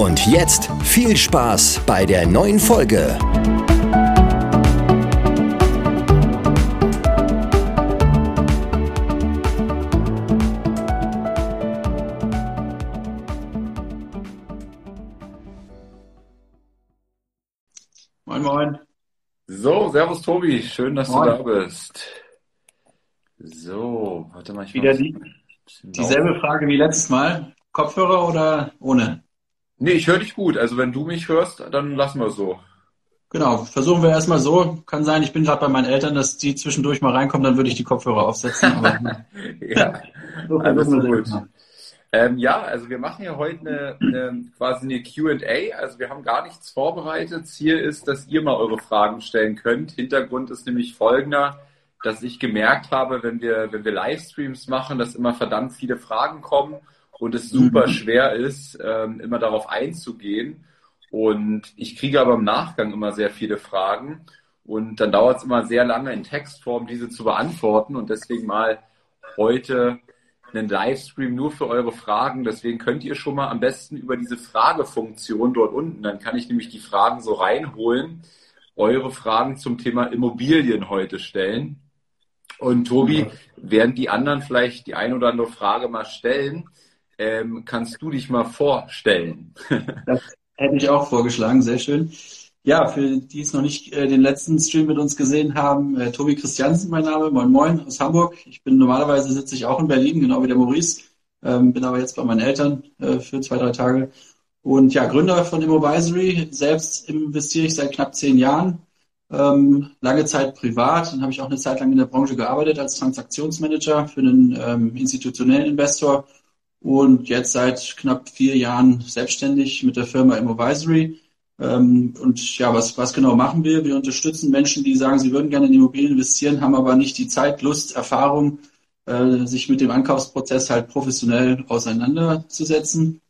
Und jetzt viel Spaß bei der neuen Folge. Moin, moin. So, servus Tobi, schön, dass Moin. du da bist. So, warte mal, ich Wieder die, dieselbe. Frage wie letztes Mal. Kopfhörer oder ohne? Nee, ich höre dich gut. Also wenn du mich hörst, dann lassen wir so. Genau, versuchen wir erstmal so. Kann sein, ich bin gerade bei meinen Eltern, dass die zwischendurch mal reinkommen, dann würde ich die Kopfhörer aufsetzen. Aber Ja, so alles gut. Ähm, ja, also wir machen ja heute eine, eine, quasi eine Q&A. Also wir haben gar nichts vorbereitet. Ziel ist, dass ihr mal eure Fragen stellen könnt. Hintergrund ist nämlich folgender, dass ich gemerkt habe, wenn wir, wenn wir Livestreams machen, dass immer verdammt viele Fragen kommen und es super Mhm. schwer ist, ähm, immer darauf einzugehen. Und ich kriege aber im Nachgang immer sehr viele Fragen. Und dann dauert es immer sehr lange in Textform, diese zu beantworten. Und deswegen mal heute einen Livestream nur für eure Fragen. Deswegen könnt ihr schon mal am besten über diese Fragefunktion dort unten, dann kann ich nämlich die Fragen so reinholen, eure Fragen zum Thema Immobilien heute stellen. Und Tobi, während die anderen vielleicht die ein oder andere Frage mal stellen, ähm, kannst du dich mal vorstellen. Das hätte ich auch vorgeschlagen, sehr schön. Ja, für die es noch nicht äh, den letzten Stream mit uns gesehen haben, äh, Tobi Christiansen mein Name, moin moin aus Hamburg. Ich bin normalerweise sitze ich auch in Berlin, genau wie der Maurice, ähm, bin aber jetzt bei meinen Eltern äh, für zwei, drei Tage. Und ja, Gründer von Immovisory, selbst investiere ich seit knapp zehn Jahren, ähm, lange Zeit privat, dann habe ich auch eine Zeit lang in der Branche gearbeitet als Transaktionsmanager für einen ähm, institutionellen Investor und jetzt seit knapp vier Jahren selbstständig mit der Firma Immovisory. Ähm, und ja, was, was genau machen wir? Wir unterstützen Menschen, die sagen, sie würden gerne in Immobilien investieren, haben aber nicht die Zeit, Lust, Erfahrung, äh, sich mit dem Ankaufsprozess halt professionell auseinanderzusetzen.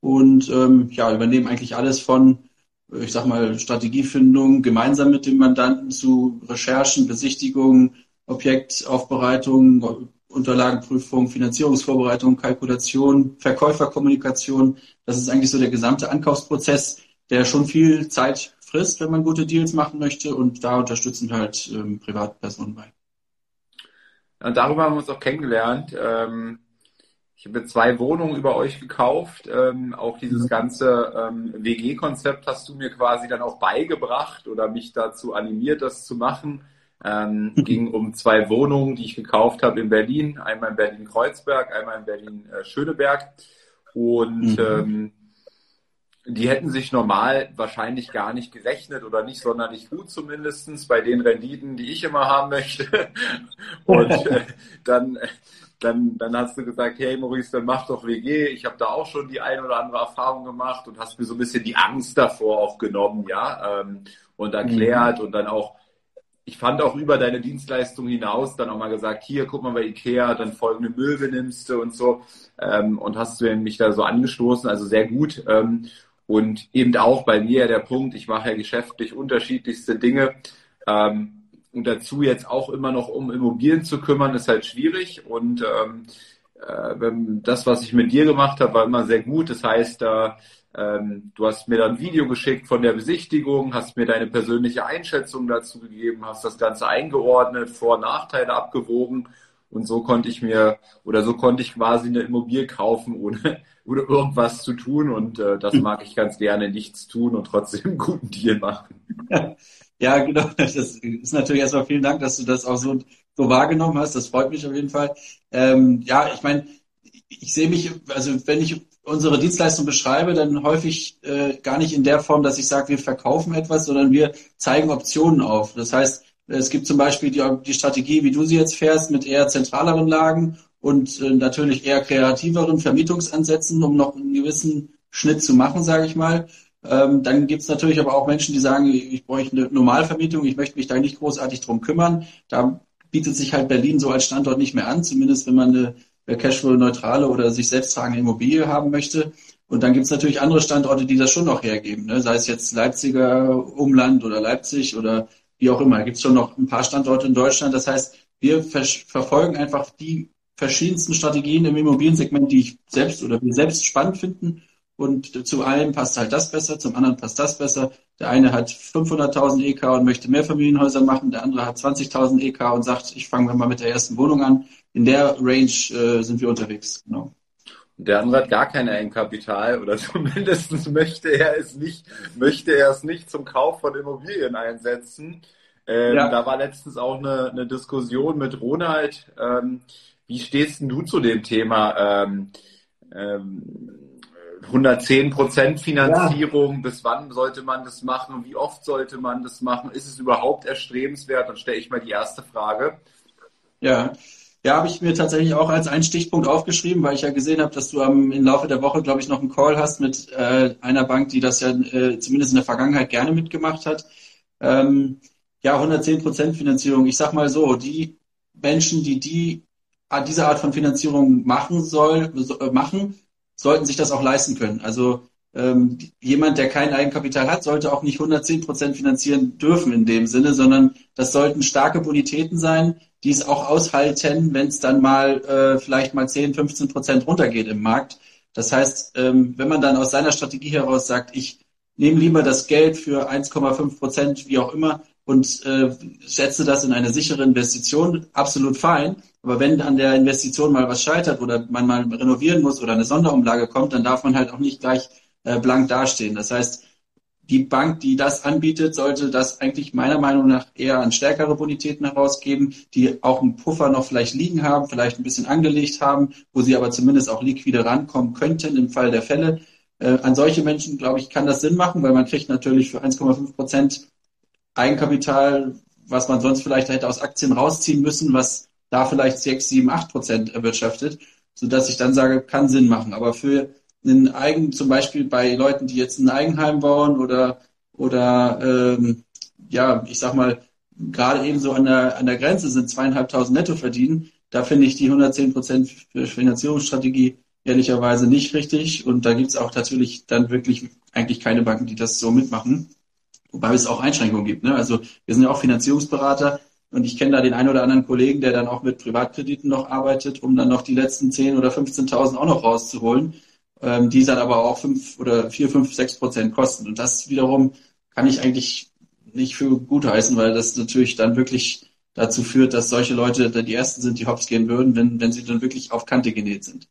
Und ähm, ja, übernehmen eigentlich alles von, äh, ich sag mal, Strategiefindung gemeinsam mit dem Mandanten zu Recherchen, Besichtigungen, Objektaufbereitung, Unterlagenprüfung, Finanzierungsvorbereitung, Kalkulation, Verkäuferkommunikation. Das ist eigentlich so der gesamte Ankaufsprozess, der schon viel Zeit frisst, wenn man gute Deals machen möchte. Und da unterstützen wir halt ähm, Privatpersonen bei. Und darüber haben wir uns auch kennengelernt. Ähm, ich habe zwei Wohnungen über euch gekauft. Ähm, auch dieses Mhm. ganze ähm, WG-Konzept hast du mir quasi dann auch beigebracht oder mich dazu animiert, das zu machen. Ähm, ging um zwei Wohnungen, die ich gekauft habe in Berlin. Einmal in Berlin-Kreuzberg, einmal in Berlin-Schöneberg. Und Mhm. ähm, die hätten sich normal wahrscheinlich gar nicht gerechnet oder nicht sonderlich gut zumindestens bei den Renditen, die ich immer haben möchte. Und äh, dann, dann, dann hast du gesagt, hey Maurice, dann mach doch WG. Ich habe da auch schon die ein oder andere Erfahrung gemacht und hast mir so ein bisschen die Angst davor auch genommen, ja, ähm, und erklärt und dann auch, ich fand auch über deine Dienstleistung hinaus dann auch mal gesagt, hier, guck mal bei Ikea, dann folgende Möbel nimmst du und so ähm, und hast du mich da so angestoßen, also sehr gut. Ähm, und eben auch bei mir der Punkt, ich mache ja geschäftlich unterschiedlichste Dinge. Ähm, und dazu jetzt auch immer noch um Immobilien zu kümmern, ist halt schwierig. Und ähm, äh, das, was ich mit dir gemacht habe, war immer sehr gut. Das heißt, äh, ähm, du hast mir dann ein Video geschickt von der Besichtigung, hast mir deine persönliche Einschätzung dazu gegeben, hast das Ganze eingeordnet, Vor- und Nachteile abgewogen. Und so konnte ich mir oder so konnte ich quasi eine Immobilie kaufen, ohne, ohne irgendwas zu tun. Und äh, das mag ich ganz gerne, nichts tun und trotzdem einen guten Deal machen. Ja, genau. Das ist natürlich erstmal vielen Dank, dass du das auch so, so wahrgenommen hast. Das freut mich auf jeden Fall. Ähm, ja, ich meine, ich sehe mich, also wenn ich unsere Dienstleistung beschreibe, dann häufig äh, gar nicht in der Form, dass ich sage, wir verkaufen etwas, sondern wir zeigen Optionen auf. Das heißt, es gibt zum Beispiel die, die Strategie, wie du sie jetzt fährst, mit eher zentraleren Lagen und äh, natürlich eher kreativeren Vermietungsansätzen, um noch einen gewissen Schnitt zu machen, sage ich mal. Ähm, dann gibt es natürlich aber auch Menschen, die sagen, ich bräuchte eine Normalvermietung, ich möchte mich da nicht großartig drum kümmern. Da bietet sich halt Berlin so als Standort nicht mehr an, zumindest wenn man eine Cashflow-neutrale oder sich selbst tragende Immobilie haben möchte. Und dann gibt es natürlich andere Standorte, die das schon noch hergeben, ne? sei es jetzt Leipziger Umland oder Leipzig oder wie auch immer. Da gibt es schon noch ein paar Standorte in Deutschland. Das heißt, wir ver verfolgen einfach die verschiedensten Strategien im Immobiliensegment, die ich selbst oder wir selbst spannend finden. Und zu einem passt halt das besser, zum anderen passt das besser. Der eine hat 500.000 EK und möchte mehr Familienhäuser machen, der andere hat 20.000 EK und sagt, ich fange mal mit der ersten Wohnung an. In der Range äh, sind wir unterwegs. Genau. Der andere hat gar kein Eigenkapital oder zumindest möchte er es nicht, möchte er es nicht zum Kauf von Immobilien einsetzen. Ähm, ja. Da war letztens auch eine, eine Diskussion mit Ronald. Ähm, wie stehst denn du zu dem Thema? Ähm, ähm, 110 Prozent Finanzierung, ja. bis wann sollte man das machen? Wie oft sollte man das machen? Ist es überhaupt erstrebenswert? Dann stelle ich mal die erste Frage. Ja, ja, habe ich mir tatsächlich auch als einen Stichpunkt aufgeschrieben, weil ich ja gesehen habe, dass du am, im Laufe der Woche, glaube ich, noch einen Call hast mit äh, einer Bank, die das ja äh, zumindest in der Vergangenheit gerne mitgemacht hat. Ähm, ja, 110 Prozent Finanzierung. Ich sag mal so, die Menschen, die die diese Art von Finanzierung machen soll, äh, machen, sollten sich das auch leisten können. Also ähm, jemand, der kein Eigenkapital hat, sollte auch nicht 110 Prozent finanzieren dürfen in dem Sinne, sondern das sollten starke Bonitäten sein, die es auch aushalten, wenn es dann mal äh, vielleicht mal 10, 15 Prozent runtergeht im Markt. Das heißt, ähm, wenn man dann aus seiner Strategie heraus sagt, ich nehme lieber das Geld für 1,5 Prozent, wie auch immer, und äh, setze das in eine sichere Investition, absolut fein. Aber wenn an der Investition mal was scheitert oder man mal renovieren muss oder eine Sonderumlage kommt, dann darf man halt auch nicht gleich äh, blank dastehen. Das heißt, die Bank, die das anbietet, sollte das eigentlich meiner Meinung nach eher an stärkere Bonitäten herausgeben, die auch einen Puffer noch vielleicht liegen haben, vielleicht ein bisschen angelegt haben, wo sie aber zumindest auch liquide rankommen könnten im Fall der Fälle. Äh, an solche Menschen, glaube ich, kann das Sinn machen, weil man kriegt natürlich für 1,5 Prozent Eigenkapital, was man sonst vielleicht hätte aus Aktien rausziehen müssen, was da vielleicht 6, 7, 8 Prozent erwirtschaftet, sodass ich dann sage, kann Sinn machen. Aber für einen Eigen, zum Beispiel bei Leuten, die jetzt ein Eigenheim bauen oder, oder ähm, ja, ich sag mal, gerade eben so an der, an der Grenze sind, zweieinhalbtausend netto verdienen, da finde ich die 110 Prozent Finanzierungsstrategie ehrlicherweise nicht richtig. Und da gibt es auch natürlich dann wirklich eigentlich keine Banken, die das so mitmachen. Wobei es auch Einschränkungen gibt. Ne? Also wir sind ja auch Finanzierungsberater und ich kenne da den einen oder anderen Kollegen, der dann auch mit Privatkrediten noch arbeitet, um dann noch die letzten 10 oder 15.000 auch noch rauszuholen ähm, die dann aber auch fünf oder vier, fünf, sechs Prozent kosten. Und das wiederum kann ich eigentlich nicht für gut heißen, weil das natürlich dann wirklich dazu führt, dass solche Leute dann die ersten sind, die hops gehen würden, wenn, wenn sie dann wirklich auf Kante genäht sind.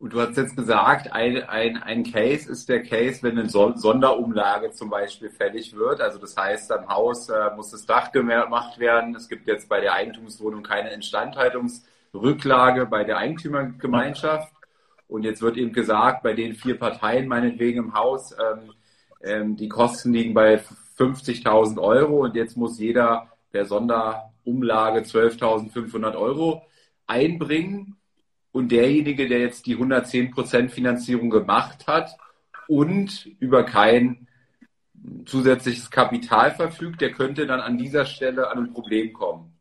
Und du hast jetzt gesagt, ein, ein, ein Case ist der Case, wenn eine Sonderumlage zum Beispiel fällig wird. Also das heißt, am Haus äh, muss das Dach gemacht werden. Es gibt jetzt bei der Eigentumswohnung keine Instandhaltungsrücklage bei der Eigentümergemeinschaft. Und jetzt wird eben gesagt, bei den vier Parteien meinetwegen im Haus, ähm, ähm, die Kosten liegen bei 50.000 Euro und jetzt muss jeder per Sonderumlage 12.500 Euro einbringen. Und derjenige, der jetzt die 110% Finanzierung gemacht hat und über kein zusätzliches Kapital verfügt, der könnte dann an dieser Stelle an ein Problem kommen.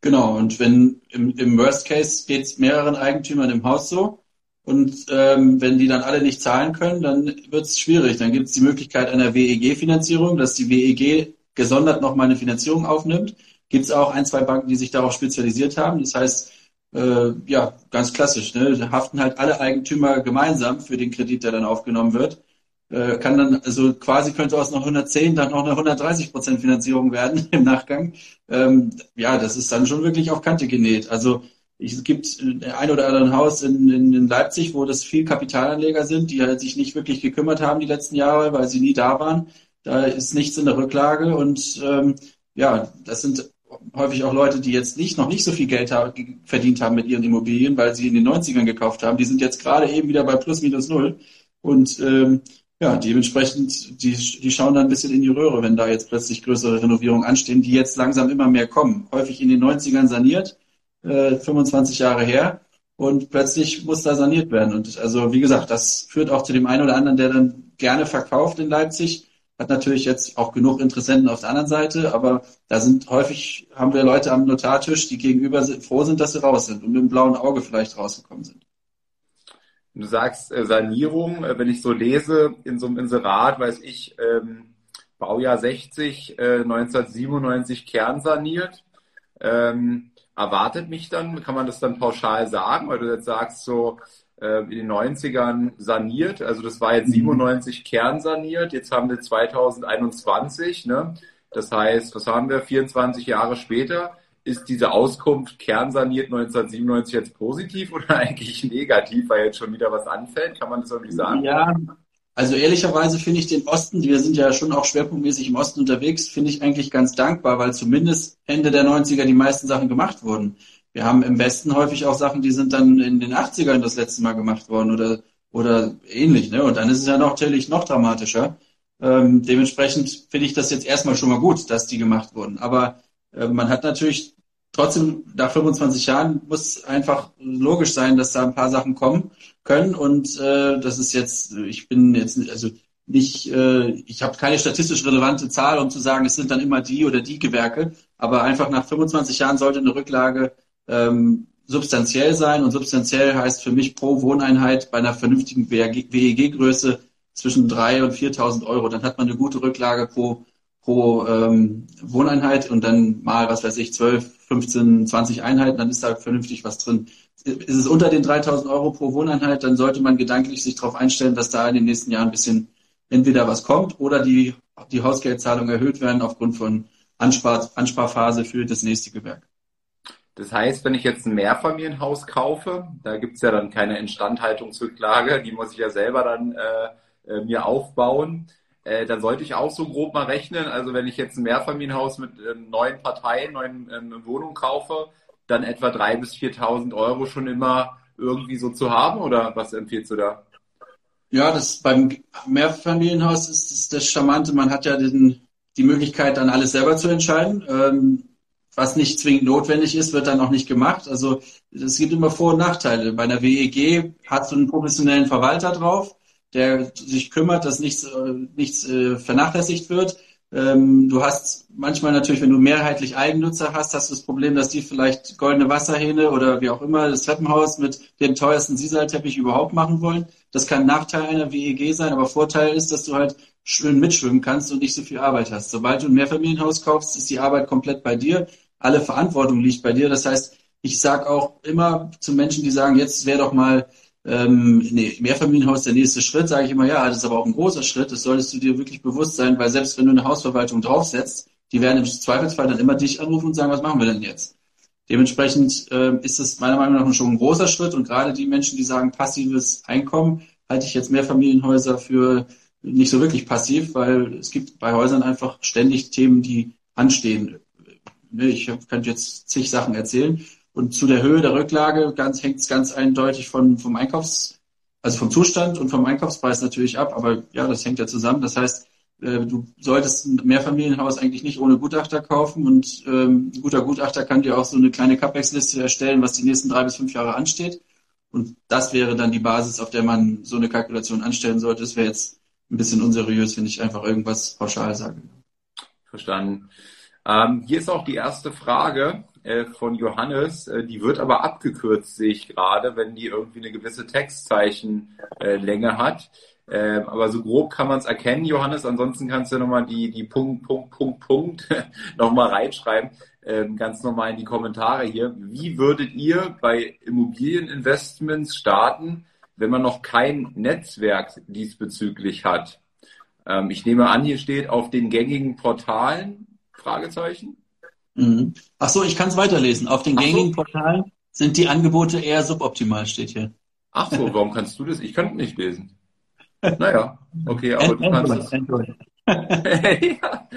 Genau, und wenn im, im Worst Case geht es mehreren Eigentümern im Haus so, und ähm, wenn die dann alle nicht zahlen können, dann wird es schwierig. Dann gibt es die Möglichkeit einer WEG-Finanzierung, dass die WEG gesondert nochmal eine Finanzierung aufnimmt. Gibt es auch ein, zwei Banken, die sich darauf spezialisiert haben. Das heißt, äh, ja, ganz klassisch. Ne? Da haften halt alle Eigentümer gemeinsam für den Kredit, der dann aufgenommen wird. Äh, kann dann, also quasi könnte aus einer 110 dann noch eine 130 Prozent Finanzierung werden im Nachgang. Ähm, ja, das ist dann schon wirklich auf Kante genäht. Also es gibt ein oder anderen Haus in, in, in, Leipzig, wo das viel Kapitalanleger sind, die halt sich nicht wirklich gekümmert haben die letzten Jahre, weil sie nie da waren. Da ist nichts in der Rücklage und ähm, ja, das sind häufig auch Leute, die jetzt nicht noch nicht so viel Geld haben, verdient haben mit ihren Immobilien, weil sie in den 90ern gekauft haben. Die sind jetzt gerade eben wieder bei plus minus null und ähm, ja, dementsprechend, die, die schauen dann ein bisschen in die Röhre, wenn da jetzt plötzlich größere Renovierungen anstehen, die jetzt langsam immer mehr kommen. Häufig in den 90ern saniert, äh, 25 Jahre her. und plötzlich muss da saniert werden. Und also wie gesagt, das führt auch zu dem einen oder anderen, der dann gerne verkauft in Leipzig. Hat natürlich jetzt auch genug Interessenten auf der anderen Seite, aber da sind häufig, haben wir Leute am Notartisch, die gegenüber froh sind, dass sie raus sind und mit dem blauen Auge vielleicht rausgekommen sind. Du sagst äh, Sanierung, äh, wenn ich so lese in so einem Inserat, weiß ich, ähm, Baujahr 60, äh, 1997 kernsaniert. Ähm, erwartet mich dann, kann man das dann pauschal sagen, weil du jetzt sagst, so äh, in den 90ern saniert, also das war jetzt 97 mhm. kernsaniert, jetzt haben wir 2021, ne? Das heißt, was haben wir, 24 Jahre später? ist diese Auskunft kernsaniert 1997 jetzt positiv oder eigentlich negativ, weil jetzt schon wieder was anfällt? Kann man das irgendwie sagen? Ja, also ehrlicherweise finde ich den Osten, wir sind ja schon auch schwerpunktmäßig im Osten unterwegs, finde ich eigentlich ganz dankbar, weil zumindest Ende der 90er die meisten Sachen gemacht wurden. Wir haben im Westen häufig auch Sachen, die sind dann in den 80ern das letzte Mal gemacht worden oder, oder ähnlich. Ne? Und dann ist es ja natürlich noch dramatischer. Ähm, dementsprechend finde ich das jetzt erstmal schon mal gut, dass die gemacht wurden. Aber äh, man hat natürlich trotzdem, nach 25 Jahren muss einfach logisch sein, dass da ein paar Sachen kommen können. Und äh, das ist jetzt, ich bin jetzt, also nicht, äh, ich habe keine statistisch relevante Zahl, um zu sagen, es sind dann immer die oder die Gewerke. Aber einfach nach 25 Jahren sollte eine Rücklage ähm, substanziell sein. Und substanziell heißt für mich pro Wohneinheit bei einer vernünftigen WEG-Größe zwischen 3.000 und 4.000 Euro. Dann hat man eine gute Rücklage pro pro ähm, Wohneinheit und dann mal, was weiß ich, 12, 15, 20 Einheiten, dann ist da vernünftig was drin. Ist es unter den 3000 Euro pro Wohneinheit, dann sollte man gedanklich sich darauf einstellen, dass da in den nächsten Jahren ein bisschen entweder was kommt oder die, die Hausgeldzahlungen erhöht werden aufgrund von Anspar, Ansparphase für das nächste Gewerk. Das heißt, wenn ich jetzt ein Mehrfamilienhaus kaufe, da gibt's ja dann keine Instandhaltungsrücklage, die muss ich ja selber dann äh, äh, mir aufbauen äh, dann sollte ich auch so grob mal rechnen. Also wenn ich jetzt ein Mehrfamilienhaus mit äh, neun Parteien, neun ähm, Wohnungen kaufe, dann etwa 3.000 bis 4.000 Euro schon immer irgendwie so zu haben oder was empfiehlst du da? Ja, das beim Mehrfamilienhaus ist das, das Charmante. Man hat ja den, die Möglichkeit, dann alles selber zu entscheiden. Ähm, was nicht zwingend notwendig ist, wird dann auch nicht gemacht. Also es gibt immer Vor- und Nachteile. Bei einer WEG hast du einen professionellen Verwalter drauf der sich kümmert, dass nichts, äh, nichts äh, vernachlässigt wird. Ähm, du hast manchmal natürlich, wenn du mehrheitlich Eigennutzer hast, hast du das Problem, dass die vielleicht goldene Wasserhähne oder wie auch immer das Treppenhaus mit dem teuersten Siesalteppich überhaupt machen wollen. Das kann Nachteil einer WEG sein, aber Vorteil ist, dass du halt schön mitschwimmen kannst und nicht so viel Arbeit hast. Sobald du ein Mehrfamilienhaus kaufst, ist die Arbeit komplett bei dir. Alle Verantwortung liegt bei dir. Das heißt, ich sage auch immer zu Menschen, die sagen, jetzt wäre doch mal ähm, nee, Mehrfamilienhaus der nächste Schritt, sage ich immer, ja, das ist aber auch ein großer Schritt, das solltest du dir wirklich bewusst sein, weil selbst wenn du eine Hausverwaltung draufsetzt, die werden im Zweifelsfall dann immer dich anrufen und sagen, was machen wir denn jetzt? Dementsprechend äh, ist es meiner Meinung nach schon ein großer Schritt und gerade die Menschen, die sagen passives Einkommen, halte ich jetzt Mehrfamilienhäuser für nicht so wirklich passiv, weil es gibt bei Häusern einfach ständig Themen, die anstehen. Ne, ich könnte jetzt zig Sachen erzählen. Und zu der Höhe der Rücklage ganz, hängt es ganz eindeutig von, vom Einkaufs, also vom Zustand und vom Einkaufspreis natürlich ab. Aber ja, das hängt ja zusammen. Das heißt, äh, du solltest ein Mehrfamilienhaus eigentlich nicht ohne Gutachter kaufen und ähm, ein guter Gutachter kann dir auch so eine kleine CapEx-Liste erstellen, was die nächsten drei bis fünf Jahre ansteht. Und das wäre dann die Basis, auf der man so eine Kalkulation anstellen sollte. Das wäre jetzt ein bisschen unseriös, wenn ich einfach irgendwas pauschal sage. Verstanden. Ähm, hier ist auch die erste Frage. Äh, von Johannes, äh, die wird aber abgekürzt, sehe ich gerade, wenn die irgendwie eine gewisse Textzeichenlänge hat. Ähm, aber so grob kann man es erkennen, Johannes. Ansonsten kannst du nochmal die, die Punkt, Punkt, Punkt, Punkt nochmal reinschreiben. Ähm, ganz normal in die Kommentare hier. Wie würdet ihr bei Immobilieninvestments starten, wenn man noch kein Netzwerk diesbezüglich hat? Ähm, ich nehme an, hier steht auf den gängigen Portalen, Fragezeichen. Mhm. Ach so, ich kann es weiterlesen. Auf den gängigen so. Portalen sind die Angebote eher suboptimal, steht hier. Ach so, warum kannst du das? Ich könnte nicht lesen. Naja, okay, aber du kannst es. ja.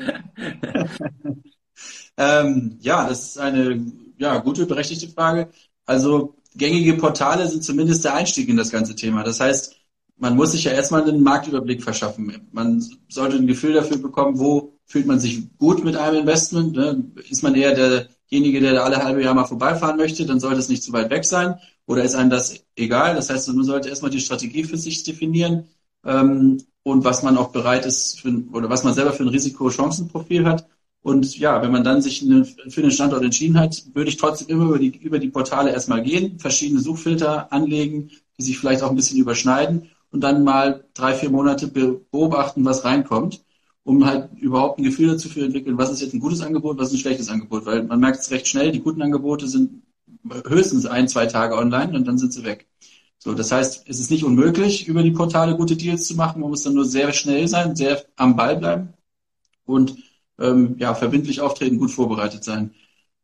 ähm, ja, das ist eine ja, gute, berechtigte Frage. Also gängige Portale sind zumindest der Einstieg in das ganze Thema. Das heißt, man muss sich ja erstmal einen Marktüberblick verschaffen. Man sollte ein Gefühl dafür bekommen, wo fühlt man sich gut mit einem Investment. Ne? Ist man eher derjenige, der da alle halbe Jahr mal vorbeifahren möchte, dann sollte es nicht zu weit weg sein. Oder ist einem das egal? Das heißt, man sollte erstmal die Strategie für sich definieren ähm, und was man auch bereit ist für, oder was man selber für ein Risiko-Chancen-Profil hat. Und ja, wenn man dann sich für den Standort entschieden hat, würde ich trotzdem immer über die, über die Portale erstmal gehen, verschiedene Suchfilter anlegen, die sich vielleicht auch ein bisschen überschneiden und dann mal drei, vier Monate beobachten, was reinkommt, um halt überhaupt ein Gefühl dazu zu entwickeln, was ist jetzt ein gutes Angebot, was ist ein schlechtes Angebot. Weil man merkt es recht schnell, die guten Angebote sind höchstens ein, zwei Tage online und dann sind sie weg. So, das heißt, es ist nicht unmöglich, über die Portale gute Deals zu machen. Man muss dann nur sehr schnell sein, sehr am Ball bleiben und ähm, ja, verbindlich auftreten, gut vorbereitet sein.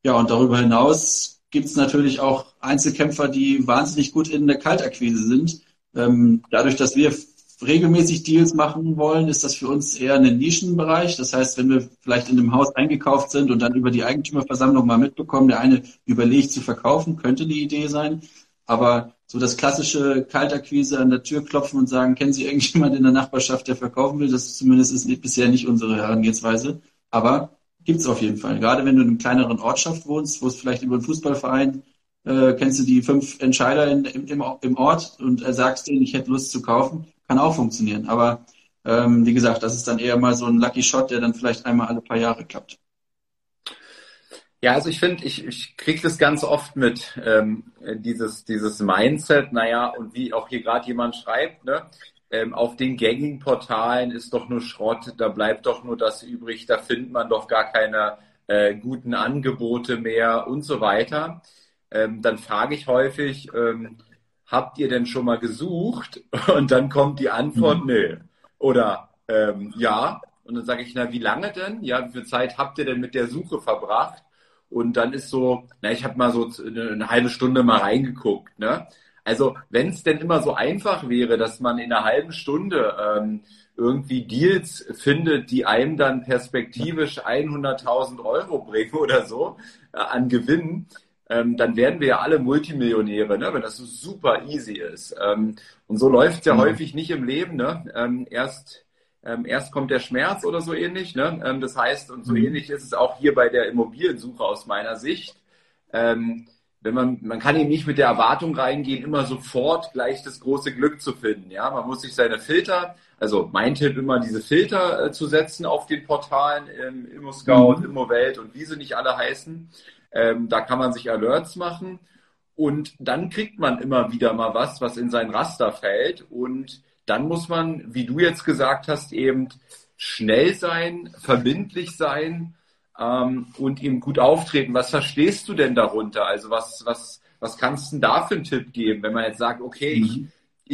Ja, und darüber hinaus gibt es natürlich auch Einzelkämpfer, die wahnsinnig gut in der Kaltakquise sind. Ähm, dadurch, dass wir regelmäßig Deals machen wollen, ist das für uns eher ein Nischenbereich. Das heißt, wenn wir vielleicht in einem Haus eingekauft sind und dann über die Eigentümerversammlung mal mitbekommen, der eine überlegt zu verkaufen, könnte die Idee sein. Aber so das klassische Kaltakquise an der Tür klopfen und sagen, kennen Sie irgendjemand in der Nachbarschaft, der verkaufen will? Das zumindest ist bisher nicht unsere Herangehensweise. Aber gibt's auf jeden Fall. Gerade wenn du in einer kleineren Ortschaft wohnst, wo es vielleicht über einen Fußballverein äh, kennst du die fünf Entscheider in, im, im Ort und sagst denen, ich hätte Lust zu kaufen, kann auch funktionieren. Aber ähm, wie gesagt, das ist dann eher mal so ein Lucky Shot, der dann vielleicht einmal alle paar Jahre klappt. Ja, also ich finde, ich, ich kriege das ganz oft mit, ähm, dieses, dieses Mindset, naja, und wie auch hier gerade jemand schreibt, ne, ähm, auf den gängigen Portalen ist doch nur Schrott, da bleibt doch nur das übrig, da findet man doch gar keine äh, guten Angebote mehr und so weiter. Ähm, dann frage ich häufig, ähm, habt ihr denn schon mal gesucht? Und dann kommt die Antwort, mhm. nö. Oder ähm, ja. Und dann sage ich, na, wie lange denn? Ja, wie viel Zeit habt ihr denn mit der Suche verbracht? Und dann ist so, na, ich habe mal so eine, eine, halbe Stunde mal reingeguckt. Ne? Also wenn es denn immer so einfach wäre, dass man in einer halben Stunde ähm, irgendwie Deals findet, die einem dann perspektivisch 100.000 Euro bringen oder so äh, an Gewinn, ähm, dann werden wir ja alle Multimillionäre, ne? wenn das so super easy ist. Ähm, und so läuft es ja mhm. häufig nicht im Leben. Ne? Ähm, erst, ähm, erst kommt der Schmerz oder so ähnlich. Ne? Ähm, das heißt, und so mhm. ähnlich ist es auch hier bei der Immobiliensuche aus meiner Sicht. Ähm, wenn man, man kann eben nicht mit der Erwartung reingehen, immer sofort gleich das große Glück zu finden. Ja, man muss sich seine Filter, also mein Tipp immer diese Filter äh, zu setzen auf den Portalen, ähm, ImmoScout, mhm. ImmoWelt und wie sie nicht alle heißen. Ähm, da kann man sich Alerts machen und dann kriegt man immer wieder mal was, was in sein Raster fällt. Und dann muss man, wie du jetzt gesagt hast, eben schnell sein, verbindlich sein ähm, und eben gut auftreten. Was verstehst du denn darunter? Also was, was, was kannst du denn da für einen Tipp geben, wenn man jetzt sagt, okay, mhm. ich,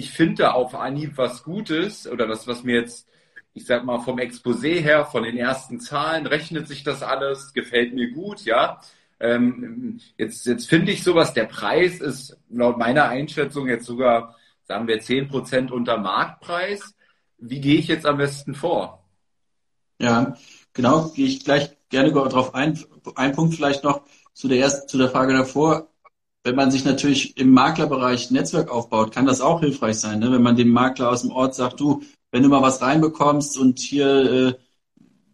ich finde da auf Anhieb was Gutes oder das, was mir jetzt ich sag mal, vom Exposé her, von den ersten Zahlen, rechnet sich das alles, gefällt mir gut, ja. Ähm, jetzt jetzt finde ich sowas, der Preis ist laut meiner Einschätzung jetzt sogar, sagen wir, 10 Prozent unter Marktpreis. Wie gehe ich jetzt am besten vor? Ja, genau, gehe ich gleich gerne darauf ein. Ein Punkt vielleicht noch zu der ersten, zu der Frage davor. Wenn man sich natürlich im Maklerbereich Netzwerk aufbaut, kann das auch hilfreich sein. Ne? Wenn man dem Makler aus dem Ort sagt, du, wenn du mal was reinbekommst und hier äh,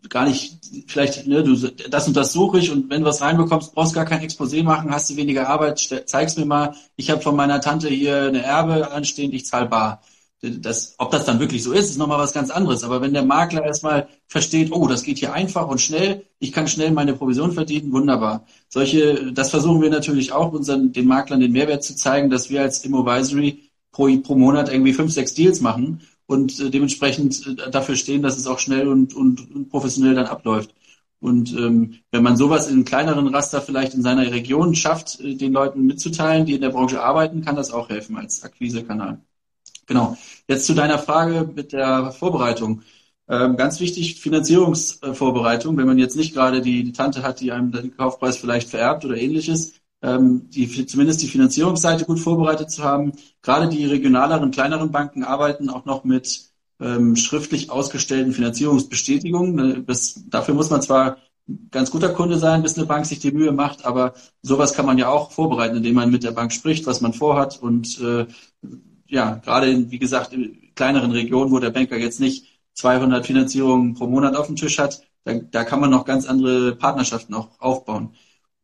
gar nicht, vielleicht, ne, du, das und das suche ich und wenn du was reinbekommst, brauchst gar kein Exposé machen, hast du weniger Arbeit, zeig's mir mal, ich habe von meiner Tante hier eine Erbe anstehend, ich zahl bar. Das, ob das dann wirklich so ist, ist nochmal was ganz anderes. Aber wenn der Makler erstmal versteht, oh, das geht hier einfach und schnell, ich kann schnell meine Provision verdienen, wunderbar. Solche, das versuchen wir natürlich auch, unseren, den Maklern den Mehrwert zu zeigen, dass wir als Immovisory pro, pro Monat irgendwie fünf, sechs Deals machen und äh, dementsprechend äh, dafür stehen, dass es auch schnell und, und, und professionell dann abläuft. Und ähm, wenn man sowas in kleineren Raster vielleicht in seiner Region schafft, äh, den Leuten mitzuteilen, die in der Branche arbeiten, kann das auch helfen als Akquisekanal. Genau. Jetzt zu deiner Frage mit der Vorbereitung. Ähm, ganz wichtig, Finanzierungsvorbereitung. Wenn man jetzt nicht gerade die, die Tante hat, die einem den Kaufpreis vielleicht vererbt oder ähnliches, ähm, die, zumindest die Finanzierungsseite gut vorbereitet zu haben. Gerade die regionaleren, kleineren Banken arbeiten auch noch mit ähm, schriftlich ausgestellten Finanzierungsbestätigungen. Das, dafür muss man zwar ganz guter Kunde sein, bis eine Bank sich die Mühe macht, aber sowas kann man ja auch vorbereiten, indem man mit der Bank spricht, was man vorhat und äh, ja, gerade in, wie gesagt, in kleineren Regionen, wo der Banker jetzt nicht 200 Finanzierungen pro Monat auf dem Tisch hat, da, da kann man noch ganz andere Partnerschaften auch aufbauen.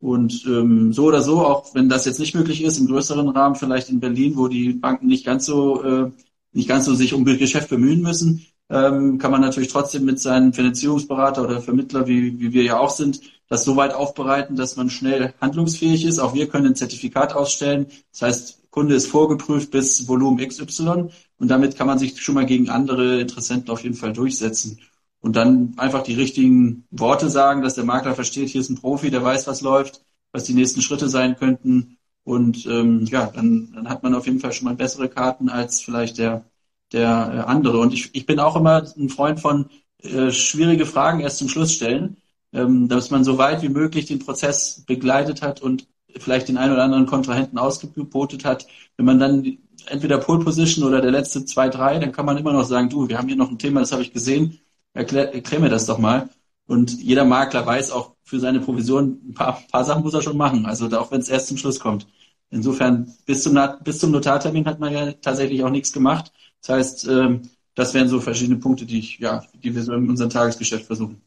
Und ähm, so oder so, auch wenn das jetzt nicht möglich ist, im größeren Rahmen vielleicht in Berlin, wo die Banken nicht ganz so äh, nicht ganz so sich um Geschäft bemühen müssen, ähm, kann man natürlich trotzdem mit seinem Finanzierungsberater oder Vermittler, wie, wie wir ja auch sind, das so weit aufbereiten, dass man schnell handlungsfähig ist. Auch wir können ein Zertifikat ausstellen. Das heißt, Kunde ist vorgeprüft bis Volumen XY und damit kann man sich schon mal gegen andere Interessenten auf jeden Fall durchsetzen. Und dann einfach die richtigen Worte sagen, dass der Makler versteht, hier ist ein Profi, der weiß, was läuft, was die nächsten Schritte sein könnten. Und ähm, ja, dann, dann hat man auf jeden Fall schon mal bessere Karten als vielleicht der, der äh, andere. Und ich, ich bin auch immer ein Freund von äh, schwierige Fragen erst zum Schluss stellen, ähm, dass man so weit wie möglich den Prozess begleitet hat und vielleicht den einen oder anderen Kontrahenten ausgebotet hat. Wenn man dann entweder Pole Position oder der letzte zwei, drei, dann kann man immer noch sagen, du, wir haben hier noch ein Thema, das habe ich gesehen, erklär, erklär mir das doch mal. Und jeder Makler weiß auch für seine Provision, ein paar, paar Sachen muss er schon machen, also auch wenn es erst zum Schluss kommt. Insofern, bis zum, bis zum Notartermin hat man ja tatsächlich auch nichts gemacht. Das heißt, ähm, das wären so verschiedene Punkte, die ich, ja, die wir so in unserem Tagesgeschäft versuchen.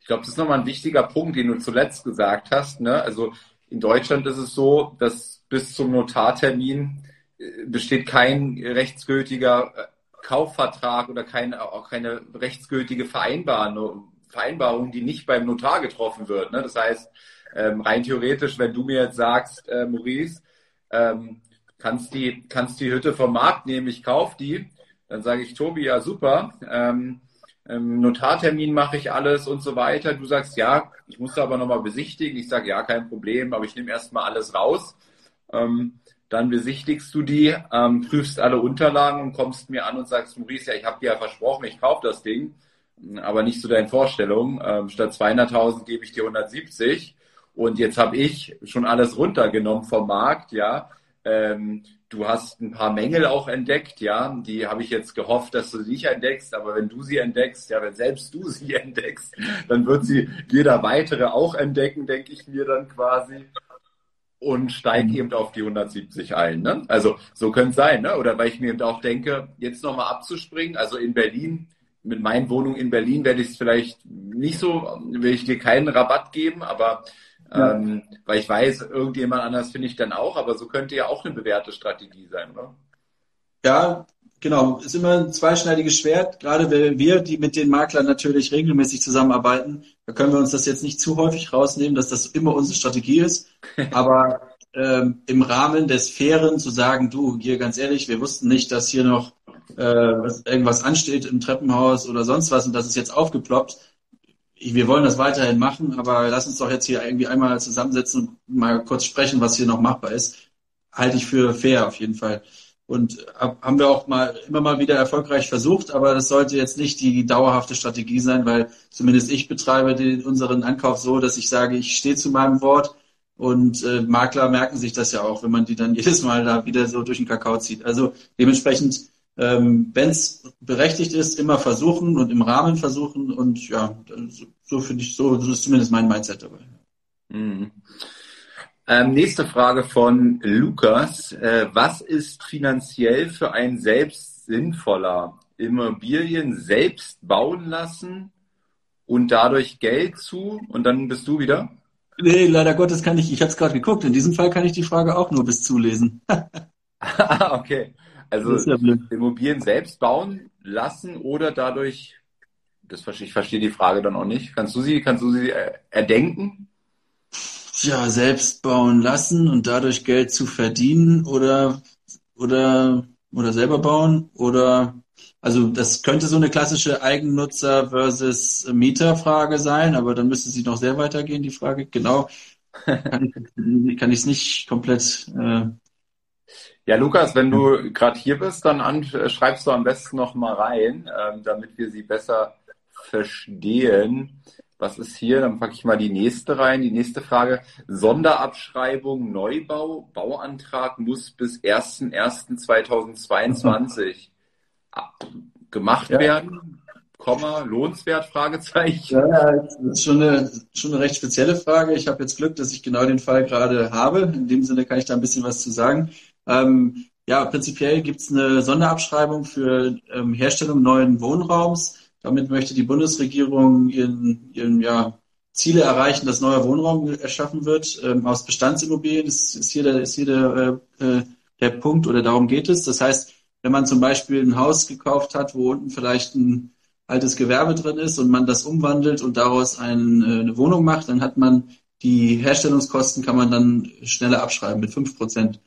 Ich glaube, das ist nochmal ein wichtiger Punkt, den du zuletzt gesagt hast. Ne? Also in Deutschland ist es so, dass bis zum Notartermin äh, besteht kein rechtsgültiger Kaufvertrag oder keine, auch keine rechtsgültige Vereinbarung, die nicht beim Notar getroffen wird. Ne? Das heißt, ähm, rein theoretisch, wenn du mir jetzt sagst, äh, Maurice, ähm, kannst die, kannst die Hütte vom Markt nehmen, ich kauf die, dann sage ich, Tobi, ja super, ähm, ähm, Notartermin mache ich alles und so weiter. Du sagst, ja, ich muss da aber nochmal besichtigen. Ich sage, ja, kein Problem, aber ich nehme erstmal alles raus. Ähm, dann besichtigst du die, ähm, prüfst alle Unterlagen und kommst mir an und sagst, Maurice, ja, ich habe dir ja versprochen, ich kaufe das Ding, aber nicht zu deinen Vorstellungen. Ähm, statt 200.000 gebe ich dir 170 und jetzt habe ich schon alles runtergenommen vom Markt, ja. Ähm, du hast ein paar Mängel auch entdeckt, ja. Die habe ich jetzt gehofft, dass du sie nicht entdeckst, aber wenn du sie entdeckst, ja, wenn selbst du sie entdeckst, dann wird sie jeder weitere auch entdecken, denke ich mir dann quasi. Und steige mhm. eben auf die 170 ein. Ne? Also so könnte es sein, ne? Oder weil ich mir eben auch denke, jetzt nochmal abzuspringen, also in Berlin, mit meinen Wohnungen in Berlin werde ich es vielleicht nicht so, will ich dir keinen Rabatt geben, aber ja. Ähm, weil ich weiß, irgendjemand anders finde ich dann auch, aber so könnte ja auch eine bewährte Strategie sein, oder? Ja, genau. Ist immer ein zweischneidiges Schwert. Gerade wenn wir, die mit den Maklern natürlich regelmäßig zusammenarbeiten, da können wir uns das jetzt nicht zu häufig rausnehmen, dass das immer unsere Strategie ist. Aber ähm, im Rahmen des Fairen zu sagen, du, hier ganz ehrlich, wir wussten nicht, dass hier noch äh, irgendwas ansteht im Treppenhaus oder sonst was und das ist jetzt aufgeploppt wir wollen das weiterhin machen, aber lass uns doch jetzt hier irgendwie einmal zusammensetzen und mal kurz sprechen, was hier noch machbar ist. Halte ich für fair auf jeden Fall. Und haben wir auch mal immer mal wieder erfolgreich versucht, aber das sollte jetzt nicht die dauerhafte Strategie sein, weil zumindest ich betreibe den, unseren Ankauf so, dass ich sage, ich stehe zu meinem Wort und äh, Makler merken sich das ja auch, wenn man die dann jedes Mal da wieder so durch den Kakao zieht. Also dementsprechend ähm, wenn es berechtigt ist, immer versuchen und im Rahmen versuchen und ja, so finde ich, so, so ist zumindest mein Mindset dabei. Mhm. Ähm, nächste Frage von Lukas. Äh, was ist finanziell für einen selbst sinnvoller? Immobilien selbst bauen lassen und dadurch Geld zu und dann bist du wieder? Nee, leider Gottes kann ich, ich habe es gerade geguckt, in diesem Fall kann ich die Frage auch nur bis zulesen. okay. Also ja Immobilien selbst bauen lassen oder dadurch, das ich verstehe die Frage dann auch nicht. Kannst du sie, kannst du sie erdenken? Ja, selbst bauen lassen und dadurch Geld zu verdienen oder oder oder selber bauen oder also das könnte so eine klassische Eigennutzer versus Mieter-Frage sein, aber dann müsste sie noch sehr weitergehen, die Frage. Genau. Kann ich, kann ich es nicht komplett äh, ja, Lukas, wenn du gerade hier bist, dann an, äh, schreibst du am besten noch mal rein, ähm, damit wir sie besser verstehen. Was ist hier? Dann packe ich mal die nächste rein. Die nächste Frage. Sonderabschreibung Neubau. Bauantrag muss bis 1.1.2022 gemacht ja. werden. Komma, lohnenswert? Fragezeichen. Ja, das ist schon eine, schon eine recht spezielle Frage. Ich habe jetzt Glück, dass ich genau den Fall gerade habe. In dem Sinne kann ich da ein bisschen was zu sagen. Ähm, ja, prinzipiell gibt es eine Sonderabschreibung für ähm, Herstellung neuen Wohnraums. Damit möchte die Bundesregierung ihren, ihren ja, Ziele erreichen, dass neuer Wohnraum erschaffen wird. Ähm, aus Bestandsimmobilien ist, ist hier, der, ist hier der, äh, der Punkt oder darum geht es. Das heißt, wenn man zum Beispiel ein Haus gekauft hat, wo unten vielleicht ein altes Gewerbe drin ist und man das umwandelt und daraus ein, äh, eine Wohnung macht, dann hat man die Herstellungskosten kann man dann schneller abschreiben mit fünf Prozent.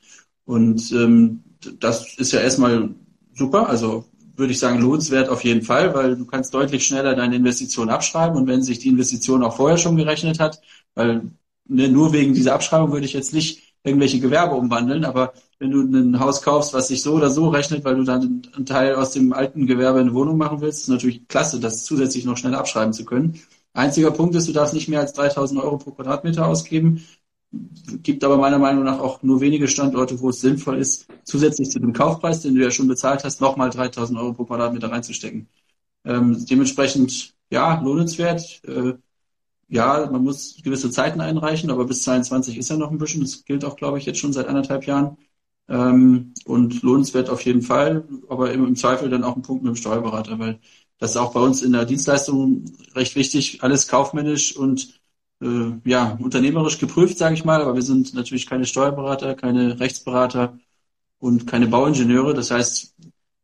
Und ähm, das ist ja erstmal super. Also würde ich sagen, lohnenswert auf jeden Fall, weil du kannst deutlich schneller deine Investition abschreiben und wenn sich die Investition auch vorher schon gerechnet hat, weil ne, nur wegen dieser Abschreibung würde ich jetzt nicht irgendwelche Gewerbe umwandeln, aber wenn du ein Haus kaufst, was sich so oder so rechnet, weil du dann einen Teil aus dem alten Gewerbe in eine Wohnung machen willst, ist natürlich klasse, das zusätzlich noch schnell abschreiben zu können. Einziger Punkt ist, du darfst nicht mehr als 3000 Euro pro Quadratmeter ausgeben gibt aber meiner Meinung nach auch nur wenige Standorte, wo es sinnvoll ist, zusätzlich zu dem Kaufpreis, den du ja schon bezahlt hast, nochmal 3000 Euro pro Quadratmeter reinzustecken. Ähm, dementsprechend, ja, lohnenswert. Äh, ja, man muss gewisse Zeiten einreichen, aber bis 22 ist ja noch ein bisschen. Das gilt auch, glaube ich, jetzt schon seit anderthalb Jahren. Ähm, und lohnenswert auf jeden Fall, aber im, im Zweifel dann auch ein Punkt mit dem Steuerberater, weil das ist auch bei uns in der Dienstleistung recht wichtig, alles kaufmännisch und äh, ja, unternehmerisch geprüft, sage ich mal, aber wir sind natürlich keine Steuerberater, keine Rechtsberater und keine Bauingenieure. Das heißt,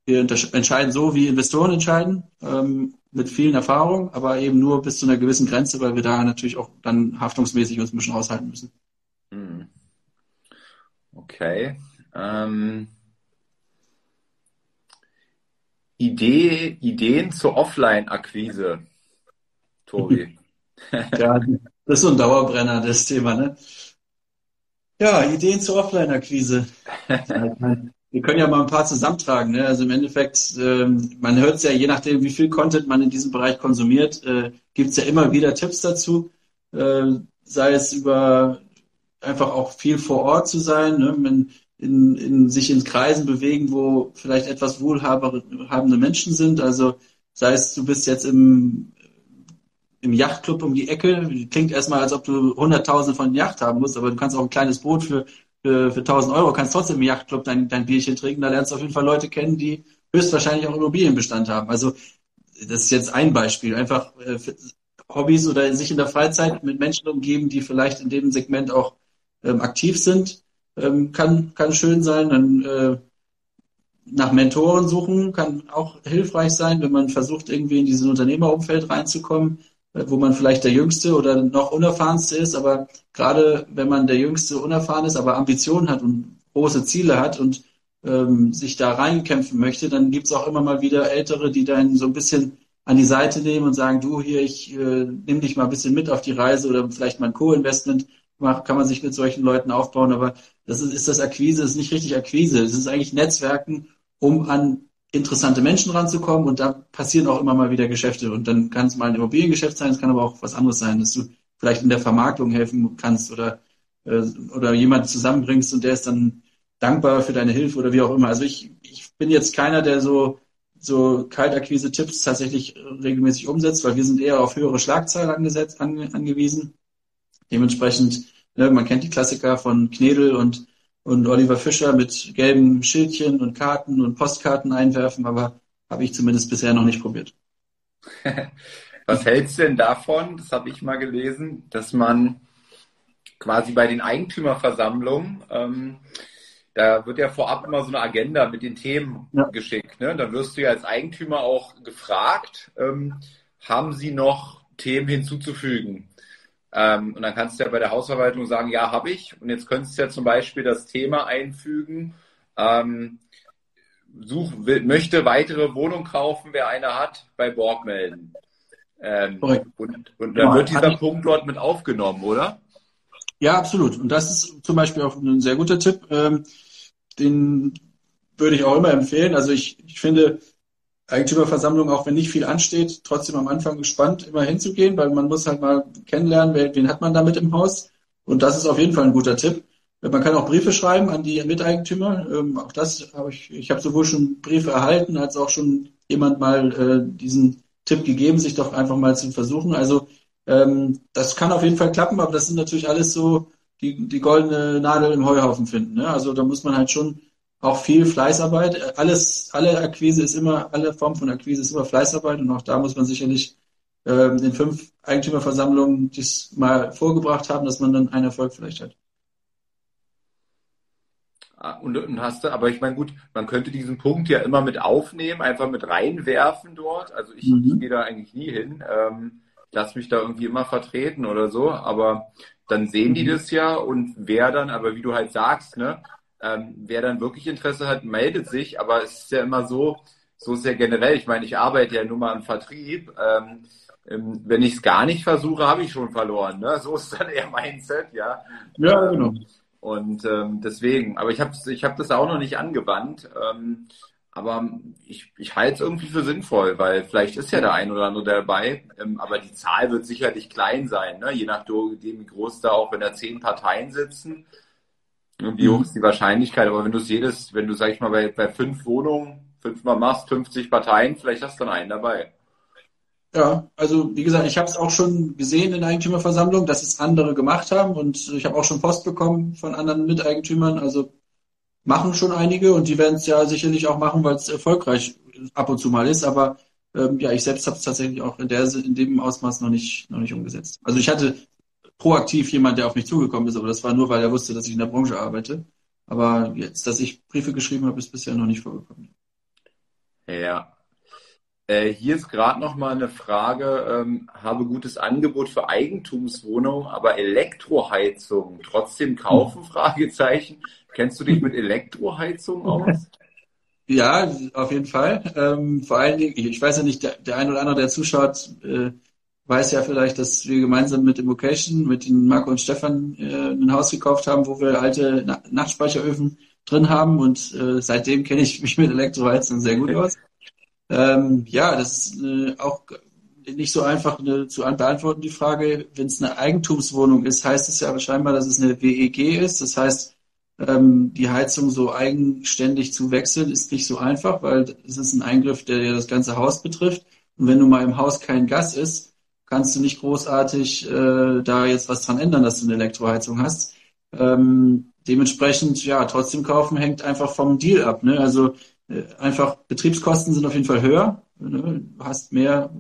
wir entscheiden so, wie Investoren entscheiden, ähm, mit vielen Erfahrungen, aber eben nur bis zu einer gewissen Grenze, weil wir da natürlich auch dann haftungsmäßig uns ein bisschen aushalten müssen. Hm. Okay. Ähm, Idee, Ideen zur Offline-Akquise, Tobi. ja, das ist so ein Dauerbrenner, das Thema, ne? Ja, Ideen zur Offline-Akquise. Wir können ja mal ein paar zusammentragen. Ne? Also im Endeffekt, ähm, man hört es ja, je nachdem, wie viel Content man in diesem Bereich konsumiert, äh, gibt es ja immer wieder Tipps dazu. Äh, sei es über einfach auch viel vor Ort zu sein, ne? in, in, in, sich in Kreisen bewegen, wo vielleicht etwas wohlhabende Menschen sind. Also sei es, du bist jetzt im, im Yachtclub um die Ecke. Klingt erstmal, als ob du 100.000 von Yacht haben musst, aber du kannst auch ein kleines Boot für, für, für 1.000 Euro, kannst trotzdem im Yachtclub dein, dein Bierchen trinken. Da lernst du auf jeden Fall Leute kennen, die höchstwahrscheinlich auch Immobilienbestand haben. Also das ist jetzt ein Beispiel. Einfach äh, Hobbys oder sich in der Freizeit mit Menschen umgeben, die vielleicht in dem Segment auch ähm, aktiv sind, ähm, kann, kann schön sein. Dann äh, nach Mentoren suchen kann auch hilfreich sein, wenn man versucht, irgendwie in dieses Unternehmerumfeld reinzukommen wo man vielleicht der Jüngste oder noch Unerfahrenste ist, aber gerade wenn man der Jüngste unerfahren ist, aber Ambitionen hat und große Ziele hat und ähm, sich da reinkämpfen möchte, dann gibt es auch immer mal wieder Ältere, die dann so ein bisschen an die Seite nehmen und sagen, du hier, ich äh, nimm dich mal ein bisschen mit auf die Reise oder vielleicht mal ein Co-Investment kann man sich mit solchen Leuten aufbauen, aber das ist, ist das Akquise, das ist nicht richtig Akquise, es ist eigentlich Netzwerken, um an interessante Menschen ranzukommen und da passieren auch immer mal wieder Geschäfte. Und dann kann es mal ein Immobiliengeschäft sein, es kann aber auch was anderes sein, dass du vielleicht in der Vermarktung helfen kannst oder, äh, oder jemanden zusammenbringst und der ist dann dankbar für deine Hilfe oder wie auch immer. Also ich, ich bin jetzt keiner, der so, so Kaltakquise-Tipps tatsächlich regelmäßig umsetzt, weil wir sind eher auf höhere Schlagzeilen angesetzt, an, angewiesen. Dementsprechend, ne, man kennt die Klassiker von Knedel und und Oliver Fischer mit gelben Schildchen und Karten und Postkarten einwerfen, aber habe ich zumindest bisher noch nicht probiert. Was hältst du denn davon, das habe ich mal gelesen, dass man quasi bei den Eigentümerversammlungen, ähm, da wird ja vorab immer so eine Agenda mit den Themen ja. geschickt. Ne? Dann wirst du ja als Eigentümer auch gefragt, ähm, haben Sie noch Themen hinzuzufügen? Ähm, und dann kannst du ja bei der Hausverwaltung sagen, ja, habe ich. Und jetzt könntest du ja zum Beispiel das Thema einfügen, ähm, such, will, möchte weitere Wohnung kaufen, wer eine hat, bei Borg melden. Ähm, und, und dann wird dieser Punkt dort mit aufgenommen, oder? Ja, absolut. Und das ist zum Beispiel auch ein sehr guter Tipp. Ähm, den würde ich auch immer empfehlen. Also ich, ich finde, Eigentümerversammlung, auch wenn nicht viel ansteht, trotzdem am Anfang gespannt, immer hinzugehen, weil man muss halt mal kennenlernen, wen, wen hat man da mit im Haus. Und das ist auf jeden Fall ein guter Tipp. Man kann auch Briefe schreiben an die Miteigentümer. Ähm, auch das habe ich, ich habe sowohl schon Briefe erhalten, als auch schon jemand mal äh, diesen Tipp gegeben, sich doch einfach mal zu versuchen. Also ähm, das kann auf jeden Fall klappen, aber das sind natürlich alles so die, die goldene Nadel im Heuhaufen finden. Ne? Also da muss man halt schon auch viel Fleißarbeit. Alles, alle Akquise ist immer, alle Form von Akquise ist immer Fleißarbeit und auch da muss man sicherlich ähm, in fünf Eigentümerversammlungen das mal vorgebracht haben, dass man dann einen Erfolg vielleicht hat. Ah, und, und hast du, aber ich meine, gut, man könnte diesen Punkt ja immer mit aufnehmen, einfach mit reinwerfen dort. Also ich, mhm. ich gehe da eigentlich nie hin. Ähm, lass mich da irgendwie immer vertreten oder so, aber dann sehen die mhm. das ja und wer dann, aber wie du halt sagst, ne, ähm, wer dann wirklich Interesse hat, meldet sich, aber es ist ja immer so, so ist ja generell, ich meine, ich arbeite ja nur mal im Vertrieb, ähm, ähm wenn ich es gar nicht versuche, habe ich schon verloren, ne? so ist dann eher Mindset, ja. Ja, genau. Und ähm, deswegen, aber ich habe ich hab das auch noch nicht angewandt. Ähm, aber ich, ich halte es irgendwie für sinnvoll, weil vielleicht ist ja der ein oder andere dabei, ähm, aber die Zahl wird sicherlich klein sein, ne? je nachdem, wie groß da auch, wenn da zehn Parteien sitzen, wie hoch ist die Wahrscheinlichkeit. Aber wenn du es jedes, wenn du, sag ich mal, bei, bei fünf Wohnungen fünfmal machst, 50 Parteien, vielleicht hast du dann einen dabei. Ja, also wie gesagt, ich habe es auch schon gesehen in der Eigentümerversammlung, dass es andere gemacht haben und ich habe auch schon Post bekommen von anderen Miteigentümern. Also machen schon einige und die werden es ja sicherlich auch machen, weil es erfolgreich ab und zu mal ist. Aber ähm, ja, ich selbst habe es tatsächlich auch in, der, in dem Ausmaß noch nicht, noch nicht umgesetzt. Also ich hatte proaktiv jemand, der auf mich zugekommen ist, aber das war nur, weil er wusste, dass ich in der Branche arbeite. Aber jetzt, dass ich Briefe geschrieben habe, ist bisher noch nicht vorgekommen. Ja, äh, hier ist gerade noch mal eine Frage, ähm, habe gutes Angebot für Eigentumswohnungen, aber Elektroheizung trotzdem kaufen? Hm. Fragezeichen. Kennst du dich mit Elektroheizung aus? Ja, auf jeden Fall. Ähm, vor allen Dingen, ich weiß ja nicht, der, der ein oder andere, der zuschaut, äh, weiß ja vielleicht, dass wir gemeinsam mit Invocation, mit den Marco und Stefan äh, ein Haus gekauft haben, wo wir alte Na Nachtspeicheröfen drin haben und äh, seitdem kenne ich mich mit Elektroheizung sehr gut aus. Ähm, ja, das ist äh, auch nicht so einfach eine, zu beantworten, die Frage. Wenn es eine Eigentumswohnung ist, heißt es ja aber scheinbar, dass es eine WEG ist. Das heißt, ähm, die Heizung so eigenständig zu wechseln, ist nicht so einfach, weil es ist ein Eingriff, der ja das ganze Haus betrifft. Und wenn du mal im Haus kein Gas ist, kannst du nicht großartig äh, da jetzt was dran ändern, dass du eine Elektroheizung hast. Ähm, dementsprechend, ja, trotzdem kaufen hängt einfach vom Deal ab. Ne? Also äh, einfach Betriebskosten sind auf jeden Fall höher. Ne? Du hast mehr,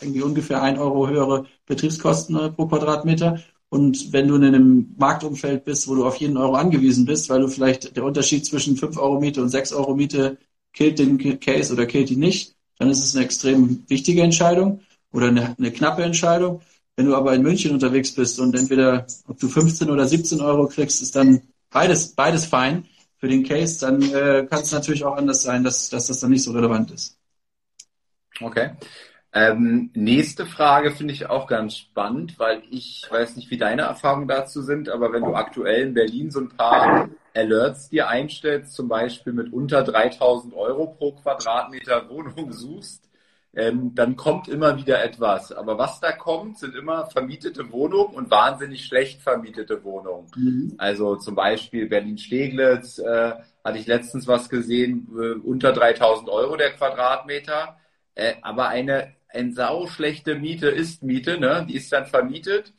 irgendwie ungefähr ein Euro höhere Betriebskosten äh, pro Quadratmeter. Und wenn du in einem Marktumfeld bist, wo du auf jeden Euro angewiesen bist, weil du vielleicht der Unterschied zwischen 5 Euro Miete und 6 Euro Miete killt den Case oder killt ihn nicht, dann ist es eine extrem wichtige Entscheidung oder eine, eine knappe Entscheidung. Wenn du aber in München unterwegs bist und entweder ob du 15 oder 17 Euro kriegst, ist dann beides, beides fein für den Case, dann äh, kann es natürlich auch anders sein, dass, dass das dann nicht so relevant ist. Okay. Ähm, nächste Frage finde ich auch ganz spannend, weil ich weiß nicht, wie deine Erfahrungen dazu sind, aber wenn du aktuell in Berlin so ein paar Alerts dir einstellst, zum Beispiel mit unter 3000 Euro pro Quadratmeter Wohnung suchst, ähm, dann kommt immer wieder etwas. Aber was da kommt, sind immer vermietete Wohnungen und wahnsinnig schlecht vermietete Wohnungen. Mhm. Also zum Beispiel Berlin-Steglitz, äh, hatte ich letztens was gesehen, äh, unter 3000 Euro der Quadratmeter. Äh, aber eine, ein sau schlechte Miete ist Miete, ne? die ist dann vermietet.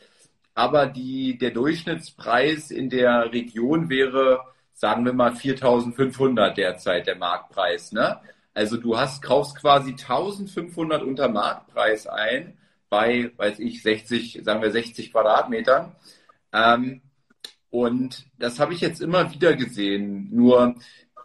Aber die, der Durchschnittspreis in der Region wäre, sagen wir mal, 4500 derzeit der Marktpreis. Ne? Also du hast, kaufst quasi 1500 unter Marktpreis ein bei, weiß ich, 60, sagen wir 60 Quadratmetern. Ähm, und das habe ich jetzt immer wieder gesehen. Nur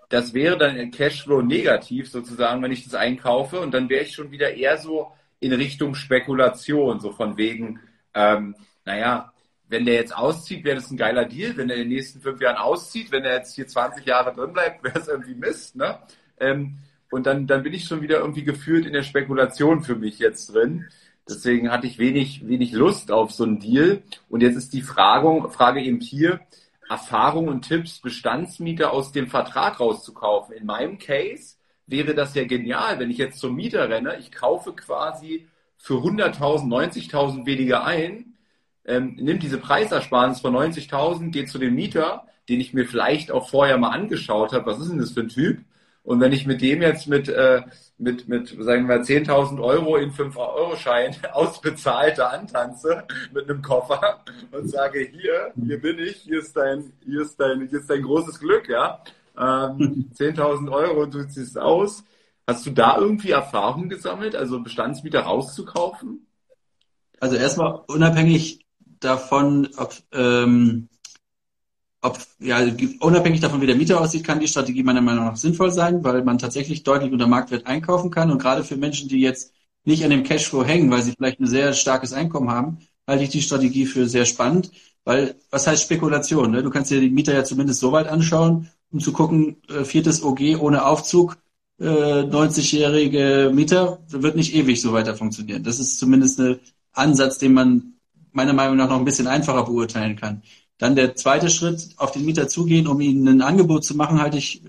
das wäre dann in Cashflow negativ sozusagen, wenn ich das einkaufe. Und dann wäre ich schon wieder eher so in Richtung Spekulation, so von wegen, ähm, naja, wenn der jetzt auszieht, wäre das ein geiler Deal. Wenn er in den nächsten fünf Jahren auszieht, wenn er jetzt hier 20 Jahre drin bleibt, wäre es irgendwie Mist. Ne? Ähm, und dann, dann bin ich schon wieder irgendwie gefühlt in der Spekulation für mich jetzt drin. Deswegen hatte ich wenig, wenig Lust auf so einen Deal. Und jetzt ist die Frage, Frage eben hier, Erfahrung und Tipps, Bestandsmieter aus dem Vertrag rauszukaufen. In meinem Case wäre das ja genial, wenn ich jetzt zum Mieter renne, ich kaufe quasi für 100.000, 90.000 weniger ein, ähm, nimm diese Preisersparnis von 90.000, gehe zu dem Mieter, den ich mir vielleicht auch vorher mal angeschaut habe, was ist denn das für ein Typ? Und wenn ich mit dem jetzt mit, äh, mit, mit sagen wir 10.000 Euro in 5-Euro-Schein ausbezahlt da antanze mit einem Koffer und sage, hier, hier bin ich, hier ist dein, hier ist dein, hier ist dein großes Glück, ja. Ähm, 10.000 Euro du ziehst aus. Hast du da irgendwie Erfahrung gesammelt, also Bestandsmieter rauszukaufen? Also erstmal unabhängig davon, ob, ähm, ob ja, unabhängig davon, wie der Mieter aussieht, kann die Strategie meiner Meinung nach sinnvoll sein, weil man tatsächlich deutlich unter Marktwert einkaufen kann. Und gerade für Menschen, die jetzt nicht an dem Cashflow hängen, weil sie vielleicht ein sehr starkes Einkommen haben, halte ich die Strategie für sehr spannend. Weil, was heißt Spekulation? Ne? Du kannst dir die Mieter ja zumindest so weit anschauen, um zu gucken, äh, viertes OG ohne Aufzug, äh, 90-jährige Mieter, wird nicht ewig so weiter funktionieren. Das ist zumindest ein Ansatz, den man meiner Meinung nach noch ein bisschen einfacher beurteilen kann. Dann der zweite Schritt, auf den Mieter zugehen, um ihnen ein Angebot zu machen, halte ich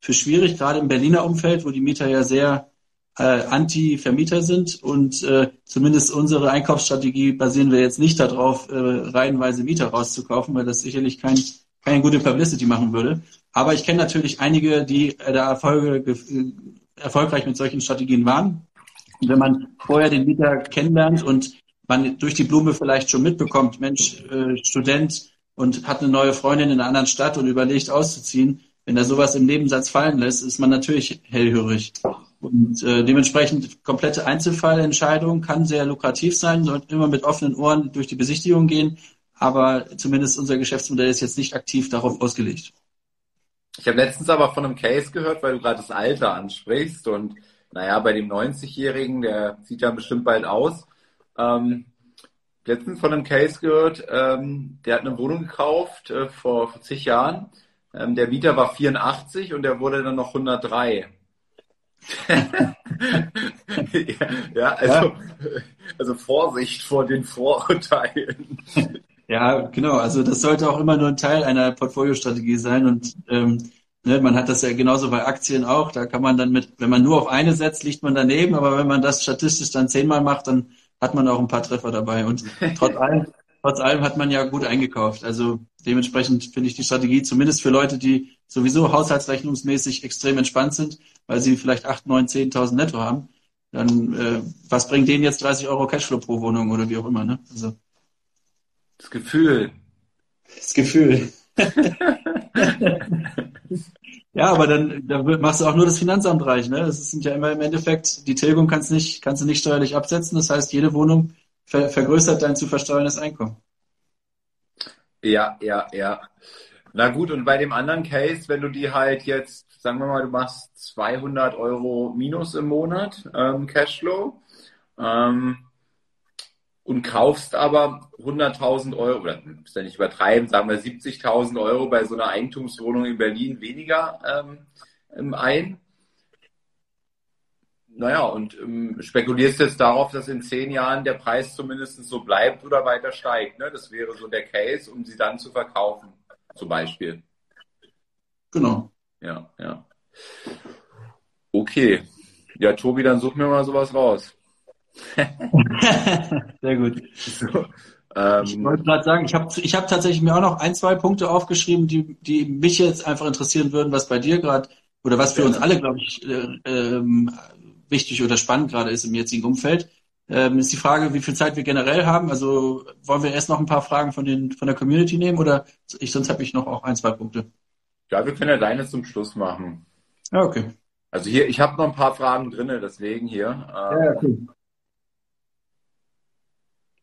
für schwierig, gerade im Berliner Umfeld, wo die Mieter ja sehr äh, Anti-Vermieter sind und äh, zumindest unsere Einkaufsstrategie basieren wir jetzt nicht darauf, äh, reihenweise Mieter rauszukaufen, weil das sicherlich kein, keine gute Publicity machen würde. Aber ich kenne natürlich einige, die äh, da Erfolge, äh, erfolgreich mit solchen Strategien waren. Und wenn man vorher den Mieter kennenlernt und man durch die Blume vielleicht schon mitbekommt, Mensch, äh, Student und hat eine neue Freundin in einer anderen Stadt und überlegt auszuziehen, wenn er sowas im Nebensatz fallen lässt, ist man natürlich hellhörig. Und äh, dementsprechend komplette Einzelfallentscheidung kann sehr lukrativ sein, sollte immer mit offenen Ohren durch die Besichtigung gehen. Aber zumindest unser Geschäftsmodell ist jetzt nicht aktiv darauf ausgelegt. Ich habe letztens aber von einem Case gehört, weil du gerade das Alter ansprichst. Und naja, bei dem 90-Jährigen, der sieht ja bestimmt bald aus. Ähm, letztens von einem Case gehört, ähm, der hat eine Wohnung gekauft äh, vor, vor zig Jahren. Ähm, der Mieter war 84 und der wurde dann noch 103. ja, also, also Vorsicht vor den Vorurteilen. Ja, genau. Also das sollte auch immer nur ein Teil einer Portfoliostrategie sein. Und ähm, ne, man hat das ja genauso bei Aktien auch. Da kann man dann mit, wenn man nur auf eine setzt, liegt man daneben. Aber wenn man das statistisch dann zehnmal macht, dann hat man auch ein paar Treffer dabei. Und trotz allem, trotz allem hat man ja gut eingekauft. Also dementsprechend finde ich die Strategie zumindest für Leute, die sowieso haushaltsrechnungsmäßig extrem entspannt sind, weil sie vielleicht 8, 9, 10.000 netto haben, dann äh, was bringt denen jetzt 30 Euro Cashflow pro Wohnung oder wie auch immer. Ne? Also, das Gefühl. Das Gefühl. ja, aber dann, dann machst du auch nur das Finanzamt reich. Ne? Das sind ja immer im Endeffekt, die Tilgung kannst, nicht, kannst du nicht steuerlich absetzen. Das heißt, jede Wohnung ver vergrößert dein zu versteuerndes Einkommen. Ja, ja, ja. Na gut, und bei dem anderen Case, wenn du die halt jetzt, sagen wir mal, du machst 200 Euro minus im Monat ähm, Cashflow ähm, und kaufst aber 100.000 Euro, oder ist ja nicht übertreiben, sagen wir 70.000 Euro bei so einer Eigentumswohnung in Berlin weniger ähm, ein. Naja, und ähm, spekulierst jetzt darauf, dass in zehn Jahren der Preis zumindest so bleibt oder weiter steigt. Ne? Das wäre so der Case, um sie dann zu verkaufen zum Beispiel. Genau. Ja, ja. Okay. Ja, Tobi, dann such mir mal sowas raus. Sehr gut. So, ähm, ich wollte gerade sagen, ich habe ich hab tatsächlich mir auch noch ein, zwei Punkte aufgeschrieben, die, die mich jetzt einfach interessieren würden, was bei dir gerade oder was für uns alle, glaube ich, äh, ähm, wichtig oder spannend gerade ist im jetzigen Umfeld. Ähm, ist die Frage, wie viel Zeit wir generell haben. Also wollen wir erst noch ein paar Fragen von, den, von der Community nehmen oder ich, sonst habe ich noch auch ein, zwei Punkte. Ja, wir können ja deine zum Schluss machen. Ja, okay. Also hier, ich habe noch ein paar Fragen drin, deswegen hier. Ähm, ja, okay.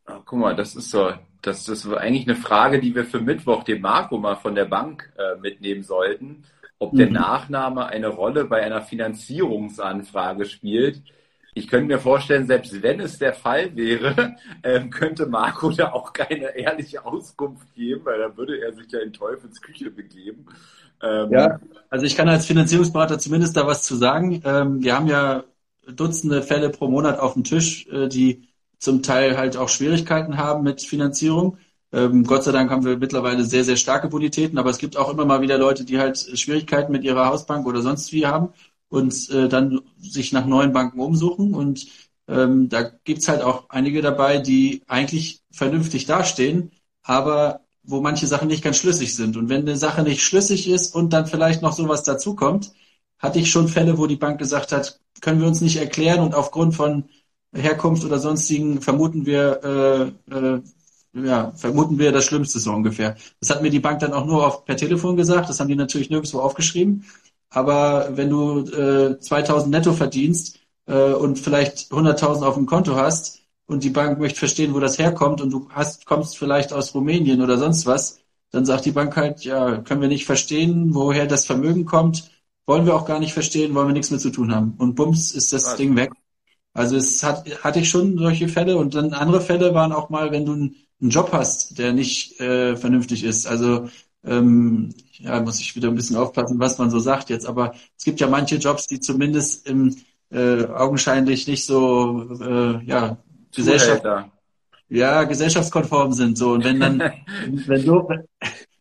Ah, guck mal, das ist so, das ist eigentlich eine Frage, die wir für Mittwoch dem Marco mal von der Bank äh, mitnehmen sollten, ob mhm. der Nachname eine Rolle bei einer Finanzierungsanfrage spielt. Ich könnte mir vorstellen, selbst wenn es der Fall wäre, ähm, könnte Marco da auch keine ehrliche Auskunft geben, weil dann würde er sich ja in Teufels Küche begeben. Ähm, ja, also ich kann als Finanzierungsberater zumindest da was zu sagen. Ähm, wir haben ja Dutzende Fälle pro Monat auf dem Tisch, äh, die zum Teil halt auch Schwierigkeiten haben mit Finanzierung. Ähm, Gott sei Dank haben wir mittlerweile sehr, sehr starke Bonitäten, aber es gibt auch immer mal wieder Leute, die halt Schwierigkeiten mit ihrer Hausbank oder sonst wie haben und äh, dann sich nach neuen Banken umsuchen. Und ähm, da gibt's halt auch einige dabei, die eigentlich vernünftig dastehen, aber wo manche Sachen nicht ganz schlüssig sind. Und wenn eine Sache nicht schlüssig ist und dann vielleicht noch sowas dazukommt, hatte ich schon Fälle, wo die Bank gesagt hat, können wir uns nicht erklären und aufgrund von Herkunft oder sonstigen vermuten wir, äh, äh, ja, vermuten wir das Schlimmste so ungefähr. Das hat mir die Bank dann auch nur auf, per Telefon gesagt, das haben die natürlich nirgendwo aufgeschrieben. Aber wenn du äh, 2000 netto verdienst äh, und vielleicht 100.000 auf dem Konto hast, und die Bank möchte verstehen, wo das herkommt und du hast, kommst vielleicht aus Rumänien oder sonst was, dann sagt die Bank halt, ja, können wir nicht verstehen, woher das Vermögen kommt, wollen wir auch gar nicht verstehen, wollen wir nichts mit zu tun haben. Und bums ist das Was? Ding weg. Also es hat, hatte ich schon solche Fälle und dann andere Fälle waren auch mal, wenn du einen, Job hast, der nicht äh, vernünftig ist. Also ähm, ja, muss ich wieder ein bisschen aufpassen, was man so sagt jetzt, aber es gibt ja manche Jobs, die zumindest im äh, augenscheinlich nicht so äh, ja, Gesellschaft, ja, gesellschaftskonform sind. So. Und wenn dann, wenn du,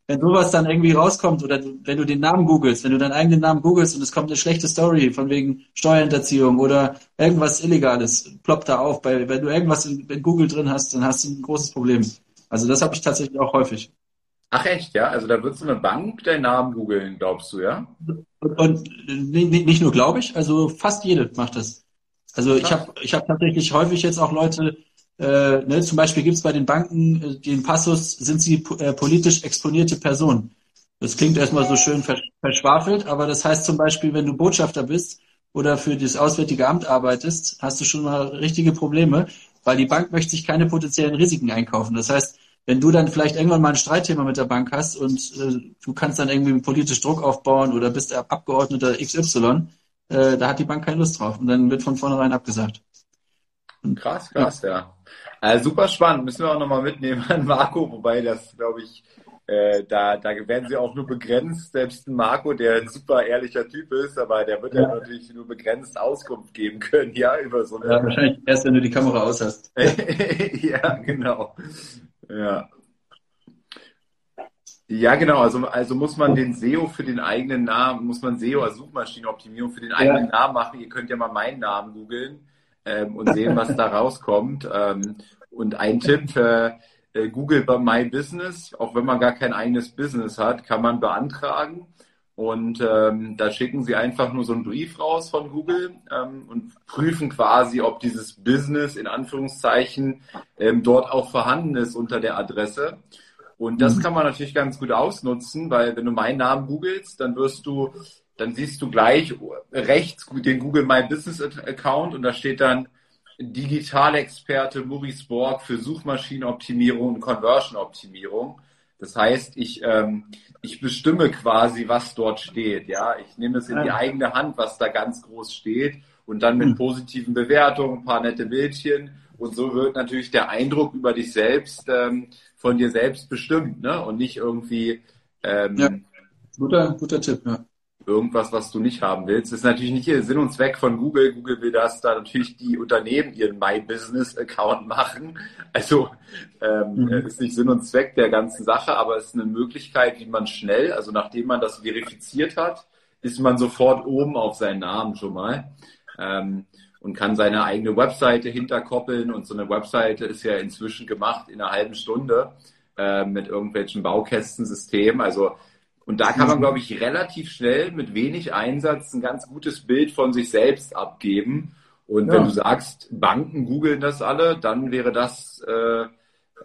wenn sowas dann irgendwie rauskommt oder du, wenn du den Namen googelst, wenn du deinen eigenen Namen googelst und es kommt eine schlechte Story von wegen Steuerhinterziehung oder irgendwas Illegales, ploppt da auf. Bei, wenn du irgendwas in, in Google drin hast, dann hast du ein großes Problem. Also das habe ich tatsächlich auch häufig. Ach echt, ja? Also da wird so eine Bank deinen Namen googeln, glaubst du, ja? Und, und nicht nur glaube ich, also fast jede macht das. Also ich habe ich hab tatsächlich häufig jetzt auch Leute, äh, ne, zum Beispiel gibt es bei den Banken äh, den Passus, sind sie äh, politisch exponierte Person. Das klingt erstmal so schön verschwafelt, aber das heißt zum Beispiel, wenn du Botschafter bist oder für das Auswärtige Amt arbeitest, hast du schon mal richtige Probleme, weil die Bank möchte sich keine potenziellen Risiken einkaufen. Das heißt, wenn du dann vielleicht irgendwann mal ein Streitthema mit der Bank hast und äh, du kannst dann irgendwie politisch Druck aufbauen oder bist Abgeordneter XY, äh, da hat die Bank keine Lust drauf und dann wird von vornherein abgesagt. Krass, krass, ja. ja. Also super spannend, müssen wir auch nochmal mitnehmen an Marco, wobei das, glaube ich, äh, da, da werden sie auch nur begrenzt. Selbst ein Marco, der ein super ehrlicher Typ ist, aber der wird ja, ja natürlich nur begrenzt Auskunft geben können, ja, über so eine. Ja, wahrscheinlich erst, wenn du die Kamera aus hast. ja, genau. Ja. Ja, genau. Also, also muss man den SEO für den eigenen Namen, muss man SEO als Suchmaschinenoptimierung für den eigenen ja. Namen machen. Ihr könnt ja mal meinen Namen googeln ähm, und sehen, was da rauskommt. Ähm, und ein Tipp, äh, äh, Google bei My Business, auch wenn man gar kein eigenes Business hat, kann man beantragen. Und ähm, da schicken sie einfach nur so einen Brief raus von Google ähm, und prüfen quasi, ob dieses Business in Anführungszeichen ähm, dort auch vorhanden ist unter der Adresse. Und das mhm. kann man natürlich ganz gut ausnutzen, weil wenn du meinen Namen googelst, dann wirst du dann siehst du gleich rechts den Google My Business Account und da steht dann Digitalexperte Maurice Borg für Suchmaschinenoptimierung und Conversion-Optimierung. Das heißt, ich, ähm, ich bestimme quasi, was dort steht. Ja, ich nehme es in die eigene Hand, was da ganz groß steht und dann mit hm. positiven Bewertungen, ein paar nette Bildchen und so wird natürlich der Eindruck über dich selbst ähm, von dir selbst bestimmt, ne? Und nicht irgendwie ähm, ja. guter, guter Tipp, ja irgendwas, was du nicht haben willst. Das ist natürlich nicht der Sinn und Zweck von Google. Google will, dass da natürlich die Unternehmen ihren My Business Account machen. Also ähm, mhm. ist nicht Sinn und Zweck der ganzen Sache, aber es ist eine Möglichkeit, wie man schnell, also nachdem man das verifiziert hat, ist man sofort oben auf seinen Namen schon mal. Ähm, und kann seine eigene Webseite hinterkoppeln. Und so eine Webseite ist ja inzwischen gemacht in einer halben Stunde äh, mit irgendwelchen Baukästensystemen. Also und da kann man, glaube ich, relativ schnell mit wenig Einsatz ein ganz gutes Bild von sich selbst abgeben. Und ja. wenn du sagst, Banken googeln das alle, dann wäre das äh,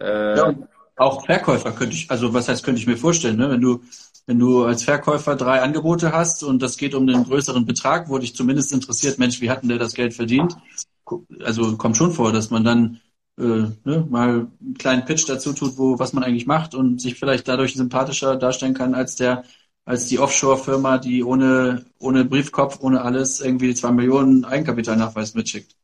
äh, ja, auch Verkäufer könnte ich, also was heißt, könnte ich mir vorstellen, ne? wenn du wenn du als Verkäufer drei Angebote hast und das geht um einen größeren Betrag, wo dich zumindest interessiert, Mensch, wie hat denn der das Geld verdient? Also kommt schon vor, dass man dann äh, ne, mal einen kleinen Pitch dazu tut, wo was man eigentlich macht und sich vielleicht dadurch sympathischer darstellen kann als der als die Offshore-Firma, die ohne ohne Briefkopf, ohne alles irgendwie zwei Millionen Eigenkapitalnachweis mitschickt.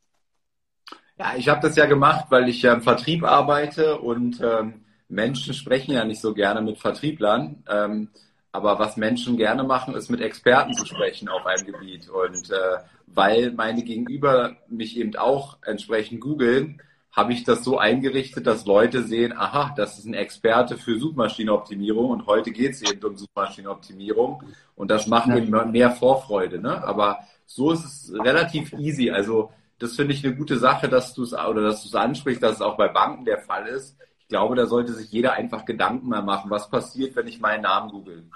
Ja, ich habe das ja gemacht, weil ich ja im Vertrieb arbeite und ähm, Menschen sprechen ja nicht so gerne mit Vertrieblern. Ähm, aber was Menschen gerne machen, ist mit Experten zu sprechen auf einem Gebiet. Und äh, weil meine Gegenüber mich eben auch entsprechend googeln, habe ich das so eingerichtet, dass Leute sehen, aha, das ist ein Experte für Suchmaschinenoptimierung und heute geht es eben um Suchmaschinenoptimierung und das macht eben mehr Vorfreude. Ne? Aber so ist es relativ easy. Also das finde ich eine gute Sache, dass du es oder dass du es ansprichst, dass es auch bei Banken der Fall ist. Ich glaube, da sollte sich jeder einfach Gedanken mal machen, was passiert, wenn ich meinen Namen google.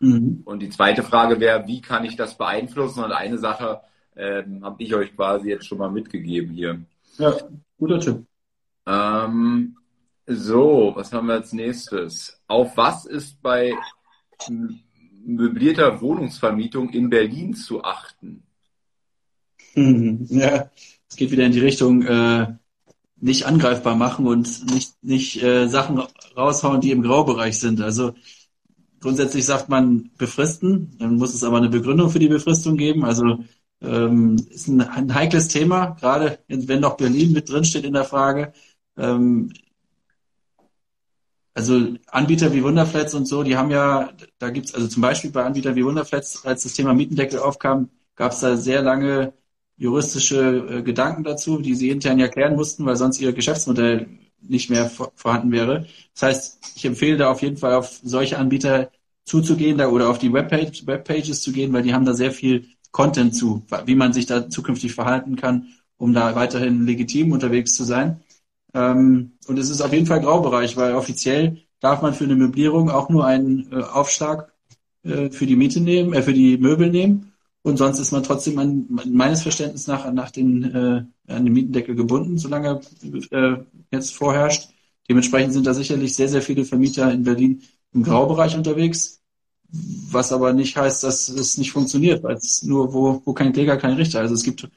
Mhm. Und die zweite Frage wäre, wie kann ich das beeinflussen? Und eine Sache ähm, habe ich euch quasi jetzt schon mal mitgegeben hier. Ja, guter Tipp. Ähm, so, was haben wir als nächstes? Auf was ist bei möblierter Wohnungsvermietung in Berlin zu achten? Ja, es geht wieder in die Richtung, äh, nicht angreifbar machen und nicht, nicht äh, Sachen raushauen, die im Graubereich sind. Also grundsätzlich sagt man befristen, dann muss es aber eine Begründung für die Befristung geben. Also ähm, ist ein, ein heikles Thema, gerade wenn noch Berlin mit drin steht in der Frage. Ähm, also Anbieter wie Wunderflats und so, die haben ja, da gibt's also zum Beispiel bei Anbietern wie Wunderflats, als das Thema Mietendeckel aufkam, gab es da sehr lange juristische äh, Gedanken dazu, die sie intern erklären mussten, weil sonst ihr Geschäftsmodell nicht mehr vor, vorhanden wäre. Das heißt, ich empfehle da auf jeden Fall auf solche Anbieter zuzugehen da, oder auf die Webpage, Webpages zu gehen, weil die haben da sehr viel Content zu, wie man sich da zukünftig verhalten kann, um da weiterhin legitim unterwegs zu sein. Ähm, und es ist auf jeden Fall Graubereich, weil offiziell darf man für eine Möblierung auch nur einen äh, Aufschlag äh, für die Miete nehmen, äh, für die Möbel nehmen. Und sonst ist man trotzdem an, meines Verständnisses nach nach den, äh, an den Mietendeckel gebunden, solange äh, jetzt vorherrscht. Dementsprechend sind da sicherlich sehr, sehr viele Vermieter in Berlin im Graubereich unterwegs, was aber nicht heißt, dass es nicht funktioniert, weil es nur, wo, wo kein Kläger, kein Richter. Also es gibt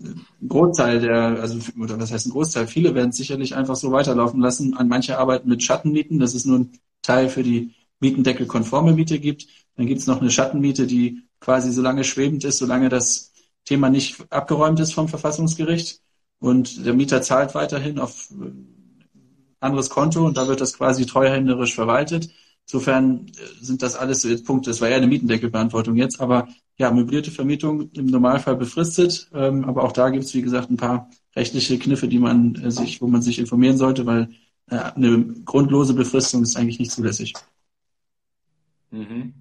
ein Großteil der, also oder was heißt ein Großteil, viele werden es sicherlich einfach so weiterlaufen lassen. An manche arbeiten mit Schattenmieten, das ist nur ein Teil für die Mietendeckel-konforme Miete gibt. Dann gibt es noch eine Schattenmiete, die quasi so lange schwebend ist, solange das Thema nicht abgeräumt ist vom Verfassungsgericht. Und der Mieter zahlt weiterhin auf anderes Konto und da wird das quasi treuhänderisch verwaltet. Insofern äh, sind das alles so jetzt Punkte. Das war ja eine Mietendeckelbeantwortung jetzt, aber ja, möblierte Vermietung im Normalfall befristet. Ähm, aber auch da gibt es, wie gesagt, ein paar rechtliche Kniffe, die man äh, sich, wo man sich informieren sollte, weil äh, eine grundlose Befristung ist eigentlich nicht zulässig. Mhm.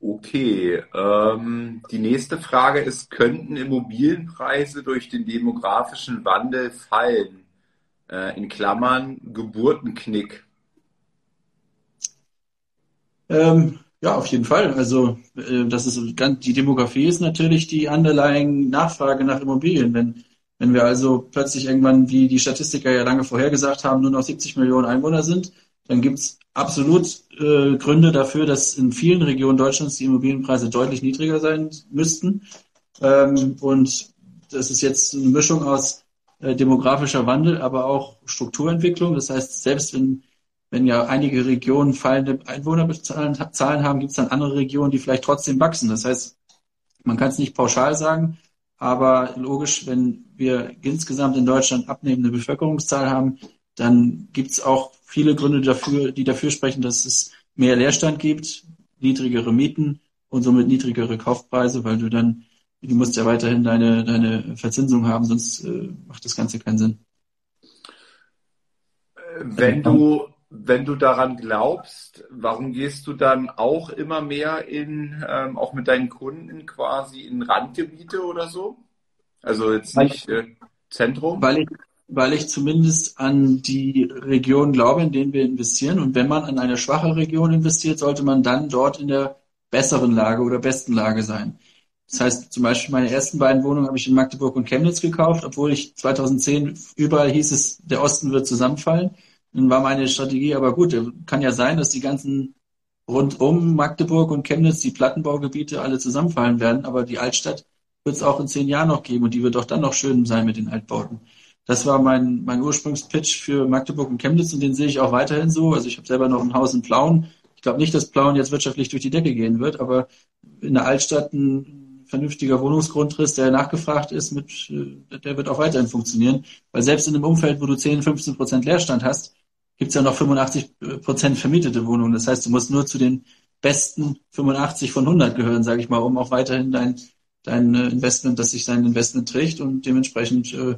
Okay, ähm, die nächste Frage ist, könnten Immobilienpreise durch den demografischen Wandel fallen? Äh, in Klammern Geburtenknick. Ähm, ja, auf jeden Fall. Also äh, das ist ganz, die Demografie ist natürlich die underlying Nachfrage nach Immobilien. Wenn, wenn wir also plötzlich irgendwann, wie die Statistiker ja lange vorhergesagt haben, nur noch 70 Millionen Einwohner sind, dann gibt's absolut äh, Gründe dafür, dass in vielen Regionen Deutschlands die Immobilienpreise deutlich niedriger sein müssten. Ähm, und das ist jetzt eine Mischung aus äh, demografischer Wandel, aber auch Strukturentwicklung. Das heißt, selbst wenn wenn ja einige Regionen fallende Einwohnerzahlen haben, gibt es dann andere Regionen, die vielleicht trotzdem wachsen. Das heißt, man kann es nicht pauschal sagen, aber logisch, wenn wir insgesamt in Deutschland abnehmende Bevölkerungszahl haben, dann gibt es auch viele Gründe dafür, die dafür sprechen, dass es mehr Leerstand gibt, niedrigere Mieten und somit niedrigere Kaufpreise, weil du dann, du musst ja weiterhin deine, deine Verzinsung haben, sonst äh, macht das Ganze keinen Sinn. Wenn du wenn du daran glaubst, warum gehst du dann auch immer mehr in, ähm, auch mit deinen Kunden quasi in Randgebiete oder so? Also jetzt nicht äh, Zentrum? Weil ich, weil ich zumindest an die Region glaube, in denen wir investieren. Und wenn man an eine schwache Region investiert, sollte man dann dort in der besseren Lage oder besten Lage sein. Das heißt, zum Beispiel meine ersten beiden Wohnungen habe ich in Magdeburg und Chemnitz gekauft, obwohl ich 2010 überall hieß es, der Osten wird zusammenfallen. Dann war meine Strategie, aber gut, kann ja sein, dass die ganzen rund um Magdeburg und Chemnitz, die Plattenbaugebiete alle zusammenfallen werden, aber die Altstadt wird es auch in zehn Jahren noch geben und die wird auch dann noch schön sein mit den Altbauten. Das war mein, mein Ursprungspitch für Magdeburg und Chemnitz und den sehe ich auch weiterhin so. Also ich habe selber noch ein Haus in Plauen. Ich glaube nicht, dass Plauen jetzt wirtschaftlich durch die Decke gehen wird, aber in der Altstadt ein vernünftiger Wohnungsgrundriss, der nachgefragt ist, mit, äh, der wird auch weiterhin funktionieren. Weil selbst in einem Umfeld, wo du 10, 15 Prozent Leerstand hast, gibt es ja noch 85 Prozent vermietete Wohnungen. Das heißt, du musst nur zu den besten 85 von 100 gehören, sage ich mal, um auch weiterhin dein, dein äh, Investment, dass sich dein Investment trägt und dementsprechend äh,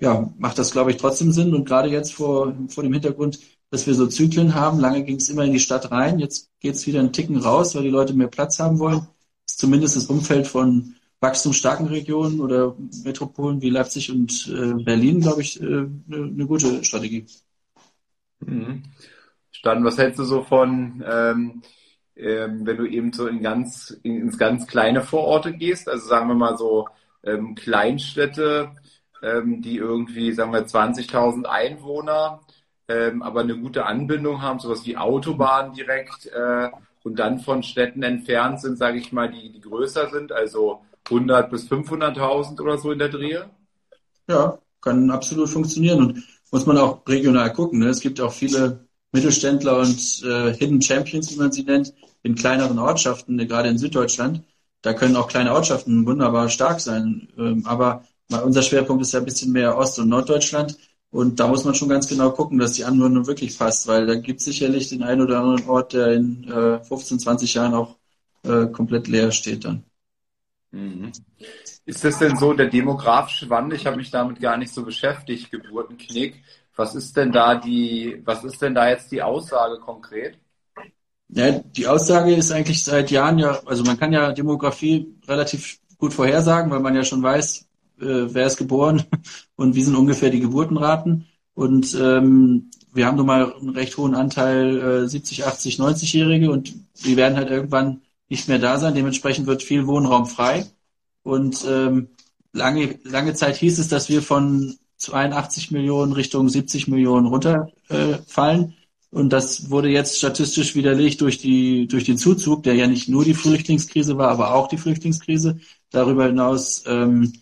ja, macht das, glaube ich, trotzdem Sinn. Und gerade jetzt vor, vor dem Hintergrund, dass wir so Zyklen haben, lange ging es immer in die Stadt rein, jetzt geht es wieder einen Ticken raus, weil die Leute mehr Platz haben wollen. Ist zumindest das Umfeld von wachstumsstarken Regionen oder Metropolen wie Leipzig und äh, Berlin, glaube ich, äh, eine, eine gute Strategie. Mhm. Stan, was hältst du so von, ähm, ähm, wenn du eben so in ganz, in, ins ganz kleine Vororte gehst, also sagen wir mal so ähm, Kleinstädte, ähm, die irgendwie, sagen wir, 20.000 Einwohner, ähm, aber eine gute Anbindung haben, sowas wie Autobahnen direkt äh, und dann von Städten entfernt sind, sage ich mal, die, die größer sind, also 100 bis 500.000 oder so in der Drehe? Ja, kann absolut funktionieren und muss man auch regional gucken. Ne? Es gibt auch viele Mittelständler und äh, Hidden Champions, wie man sie nennt, in kleineren Ortschaften, gerade in Süddeutschland. Da können auch kleine Ortschaften wunderbar stark sein. Ähm, aber unser Schwerpunkt ist ja ein bisschen mehr Ost- und Norddeutschland. Und da muss man schon ganz genau gucken, dass die Anwendung wirklich passt, weil da gibt es sicherlich den einen oder anderen Ort, der in äh, 15, 20 Jahren auch äh, komplett leer steht dann. Mhm. Ist das denn so der demografische Wandel? Ich habe mich damit gar nicht so beschäftigt, Geburtenknick. Was ist denn da die, was ist denn da jetzt die Aussage konkret? Ja, die Aussage ist eigentlich seit Jahren ja, also man kann ja Demografie relativ gut vorhersagen, weil man ja schon weiß, äh, wer ist geboren und wie sind ungefähr die Geburtenraten. Und ähm, wir haben nun mal einen recht hohen Anteil äh, 70, 80, 90-Jährige und die werden halt irgendwann nicht mehr da sein. Dementsprechend wird viel Wohnraum frei. Und ähm, lange, lange Zeit hieß es, dass wir von 82 Millionen Richtung 70 Millionen runterfallen. Äh, und das wurde jetzt statistisch widerlegt durch die, durch den Zuzug, der ja nicht nur die Flüchtlingskrise war, aber auch die Flüchtlingskrise. Darüber hinaus ähm,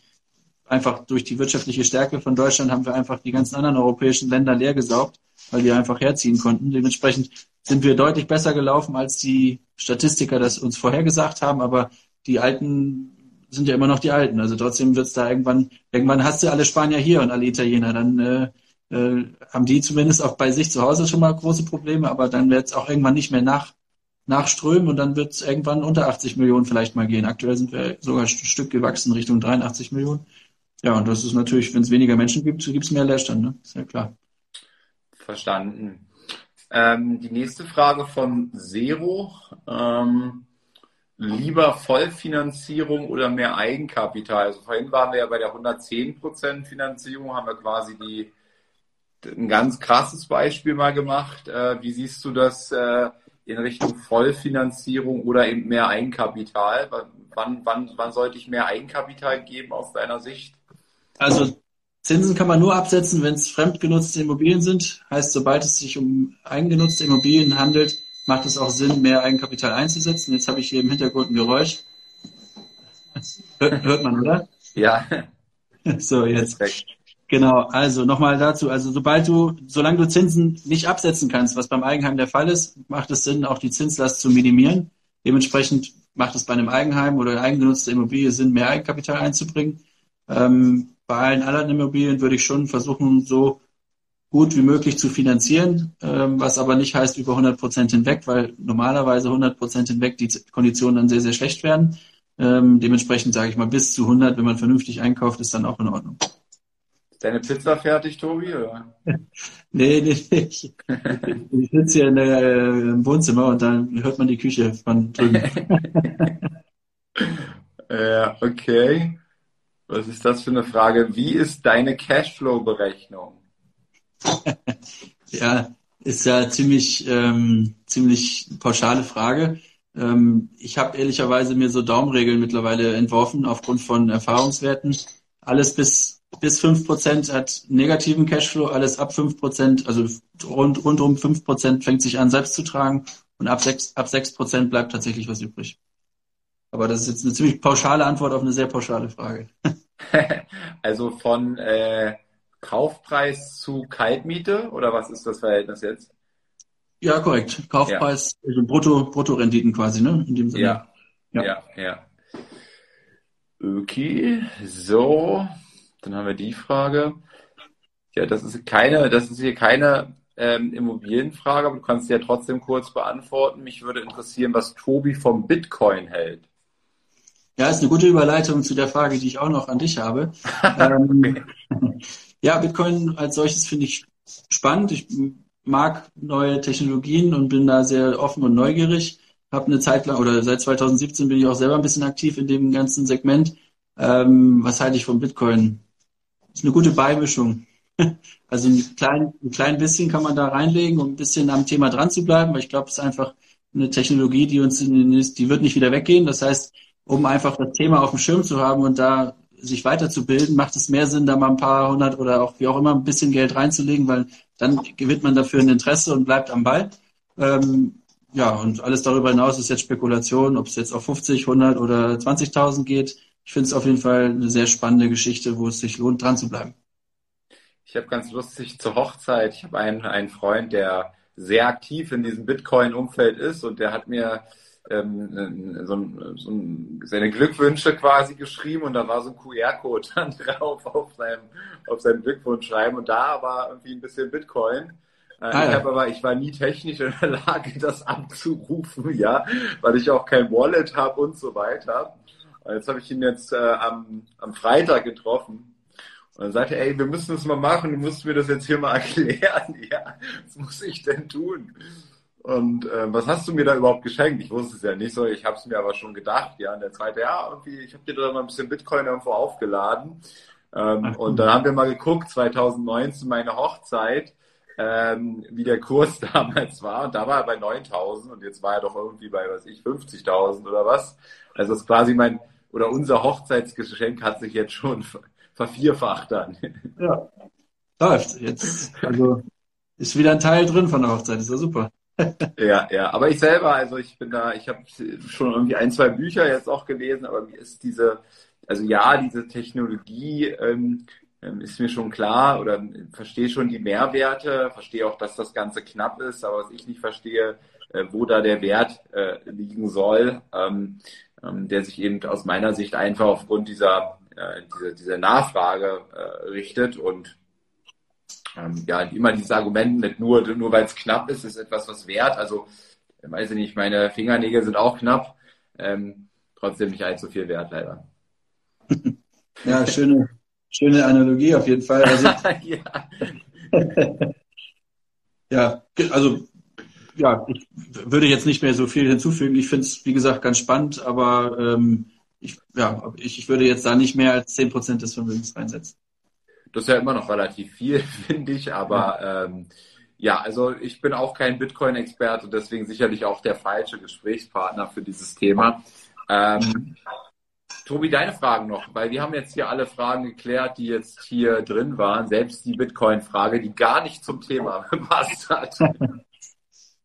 einfach durch die wirtschaftliche Stärke von Deutschland haben wir einfach die ganzen anderen europäischen Länder leergesaugt, weil wir einfach herziehen konnten. Dementsprechend sind wir deutlich besser gelaufen, als die Statistiker das uns vorhergesagt haben, aber die Alten sind ja immer noch die Alten. Also trotzdem wird es da irgendwann, irgendwann hast du alle Spanier hier und alle Italiener. Dann äh, äh, haben die zumindest auch bei sich zu Hause schon mal große Probleme, aber dann wird es auch irgendwann nicht mehr nach, nachströmen und dann wird es irgendwann unter 80 Millionen vielleicht mal gehen. Aktuell sind wir sogar ein Stück gewachsen Richtung 83 Millionen. Ja, und das ist natürlich, wenn es weniger Menschen gibt, gibt es mehr Leerstand, ne? Ist ja klar. Verstanden. Ähm, die nächste Frage von Zero. Ähm, lieber Vollfinanzierung oder mehr Eigenkapital? Also vorhin waren wir ja bei der 110% Finanzierung, haben wir quasi die, ein ganz krasses Beispiel mal gemacht. Äh, wie siehst du das äh, in Richtung Vollfinanzierung oder eben mehr Eigenkapital? Wann, wann, wann sollte ich mehr Eigenkapital geben aus deiner Sicht? Also Zinsen kann man nur absetzen, wenn es fremdgenutzte Immobilien sind. Heißt, sobald es sich um eigengenutzte Immobilien handelt, macht es auch Sinn, mehr Eigenkapital einzusetzen. Jetzt habe ich hier im Hintergrund ein Geräusch. Hört, hört man, oder? Ja. So, jetzt. Genau, also nochmal dazu. Also sobald du, solange du Zinsen nicht absetzen kannst, was beim Eigenheim der Fall ist, macht es Sinn, auch die Zinslast zu minimieren. Dementsprechend macht es bei einem Eigenheim oder eigengenutzter Immobilie Sinn, mehr Eigenkapital einzubringen. Ähm, bei allen anderen Immobilien würde ich schon versuchen, so gut wie möglich zu finanzieren, ähm, was aber nicht heißt über 100 Prozent hinweg, weil normalerweise 100 Prozent hinweg die Konditionen dann sehr, sehr schlecht werden. Ähm, dementsprechend sage ich mal bis zu 100, wenn man vernünftig einkauft, ist dann auch in Ordnung. Ist deine Pizza fertig, Tobi? Oder? nee, nee, nee. Ich, ich sitze hier in der, äh, im Wohnzimmer und dann hört man die Küche von drüben. ja, okay. Was ist das für eine Frage? Wie ist deine Cashflow-Berechnung? ja, ist ja ziemlich, ähm, ziemlich pauschale Frage. Ähm, ich habe ehrlicherweise mir so Daumenregeln mittlerweile entworfen aufgrund von Erfahrungswerten. Alles bis, bis fünf Prozent hat negativen Cashflow, alles ab fünf Prozent, also rund, rund um fünf Prozent fängt sich an selbst zu tragen und ab sechs ab sechs bleibt tatsächlich was übrig. Aber das ist jetzt eine ziemlich pauschale Antwort auf eine sehr pauschale Frage. also von äh, Kaufpreis zu Kaltmiete oder was ist das Verhältnis jetzt? Ja, korrekt. Kaufpreis, ja. also Brutto, Bruttorenditen quasi, ne? In dem Sinne. Ja, ja, ja. ja. Okay, so, dann haben wir die Frage. Ja, das ist keine, das ist hier keine ähm, Immobilienfrage, aber du kannst sie ja trotzdem kurz beantworten. Mich würde interessieren, was Tobi vom Bitcoin hält. Ja, ist eine gute Überleitung zu der Frage, die ich auch noch an dich habe. ähm, ja, Bitcoin als solches finde ich spannend. Ich mag neue Technologien und bin da sehr offen und neugierig. Habe eine Zeit lang oder seit 2017 bin ich auch selber ein bisschen aktiv in dem ganzen Segment. Ähm, was halte ich von Bitcoin? Ist eine gute Beimischung. Also ein klein, ein klein bisschen kann man da reinlegen, um ein bisschen am Thema dran zu bleiben, weil ich glaube, es ist einfach eine Technologie, die uns in den, die wird nicht wieder weggehen. Das heißt, um einfach das Thema auf dem Schirm zu haben und da sich weiterzubilden, macht es mehr Sinn, da mal ein paar hundert oder auch wie auch immer ein bisschen Geld reinzulegen, weil dann gewinnt man dafür ein Interesse und bleibt am Ball. Ähm, ja, und alles darüber hinaus ist jetzt Spekulation, ob es jetzt auf 50, 100 oder 20.000 geht. Ich finde es auf jeden Fall eine sehr spannende Geschichte, wo es sich lohnt, dran zu bleiben. ich habe ganz lustig zur Hochzeit, ich habe einen, einen Freund, der sehr aktiv in diesem Bitcoin-Umfeld ist und der hat mir ähm, so, ein, so ein, seine Glückwünsche quasi geschrieben und da war so ein QR-Code dann drauf auf seinem, auf seinem Glückwunschschreiben und da war irgendwie ein bisschen Bitcoin. Äh, ah, ich ja. aber, ich war nie technisch in der Lage, das abzurufen, ja, weil ich auch kein Wallet habe und so weiter. Jetzt habe ich ihn jetzt äh, am, am Freitag getroffen und dann sagte er, ey, wir müssen das mal machen, du musst mir das jetzt hier mal erklären. Ja, was muss ich denn tun? Und äh, was hast du mir da überhaupt geschenkt? Ich wusste es ja nicht so, ich habe es mir aber schon gedacht. Ja, und der zweite, ja, irgendwie, ich habe dir da mal ein bisschen Bitcoin irgendwo aufgeladen. Ähm, und dann haben wir mal geguckt, 2019 meine Hochzeit, ähm, wie der Kurs damals war. Und da war er bei 9000 und jetzt war er doch irgendwie bei, was ich, 50.000 oder was. Also das ist quasi mein, oder unser Hochzeitsgeschenk hat sich jetzt schon vervierfacht dann. Ja, läuft. Jetzt, also ist wieder ein Teil drin von der Hochzeit, ist ja super. Ja, ja, aber ich selber, also ich bin da, ich habe schon irgendwie ein, zwei Bücher jetzt auch gelesen, aber mir ist diese, also ja, diese Technologie ähm, ähm ist mir schon klar oder verstehe schon die Mehrwerte, verstehe auch, dass das Ganze knapp ist, aber was ich nicht verstehe, äh, wo da der Wert äh, liegen soll, ähm, ähm, der sich eben aus meiner Sicht einfach aufgrund dieser, äh, dieser, dieser Nachfrage äh, richtet und ähm, ja, immer dieses Argument mit nur, nur weil es knapp ist, ist etwas was wert. Also, weiß ich nicht, meine Fingernägel sind auch knapp, ähm, trotzdem nicht allzu viel wert, leider. Ja, schöne, schöne Analogie auf jeden Fall. Also, ja. ja, also ja, ich würde jetzt nicht mehr so viel hinzufügen. Ich finde es, wie gesagt, ganz spannend, aber ähm, ich, ja, ich, ich würde jetzt da nicht mehr als 10% des Vermögens reinsetzen. Das ist ja immer noch relativ viel, finde ich, aber ja. Ähm, ja, also ich bin auch kein Bitcoin-Experte, deswegen sicherlich auch der falsche Gesprächspartner für dieses Thema. Ähm, Tobi, deine Fragen noch, weil wir haben jetzt hier alle Fragen geklärt, die jetzt hier drin waren, selbst die Bitcoin-Frage, die gar nicht zum Thema gepasst hat.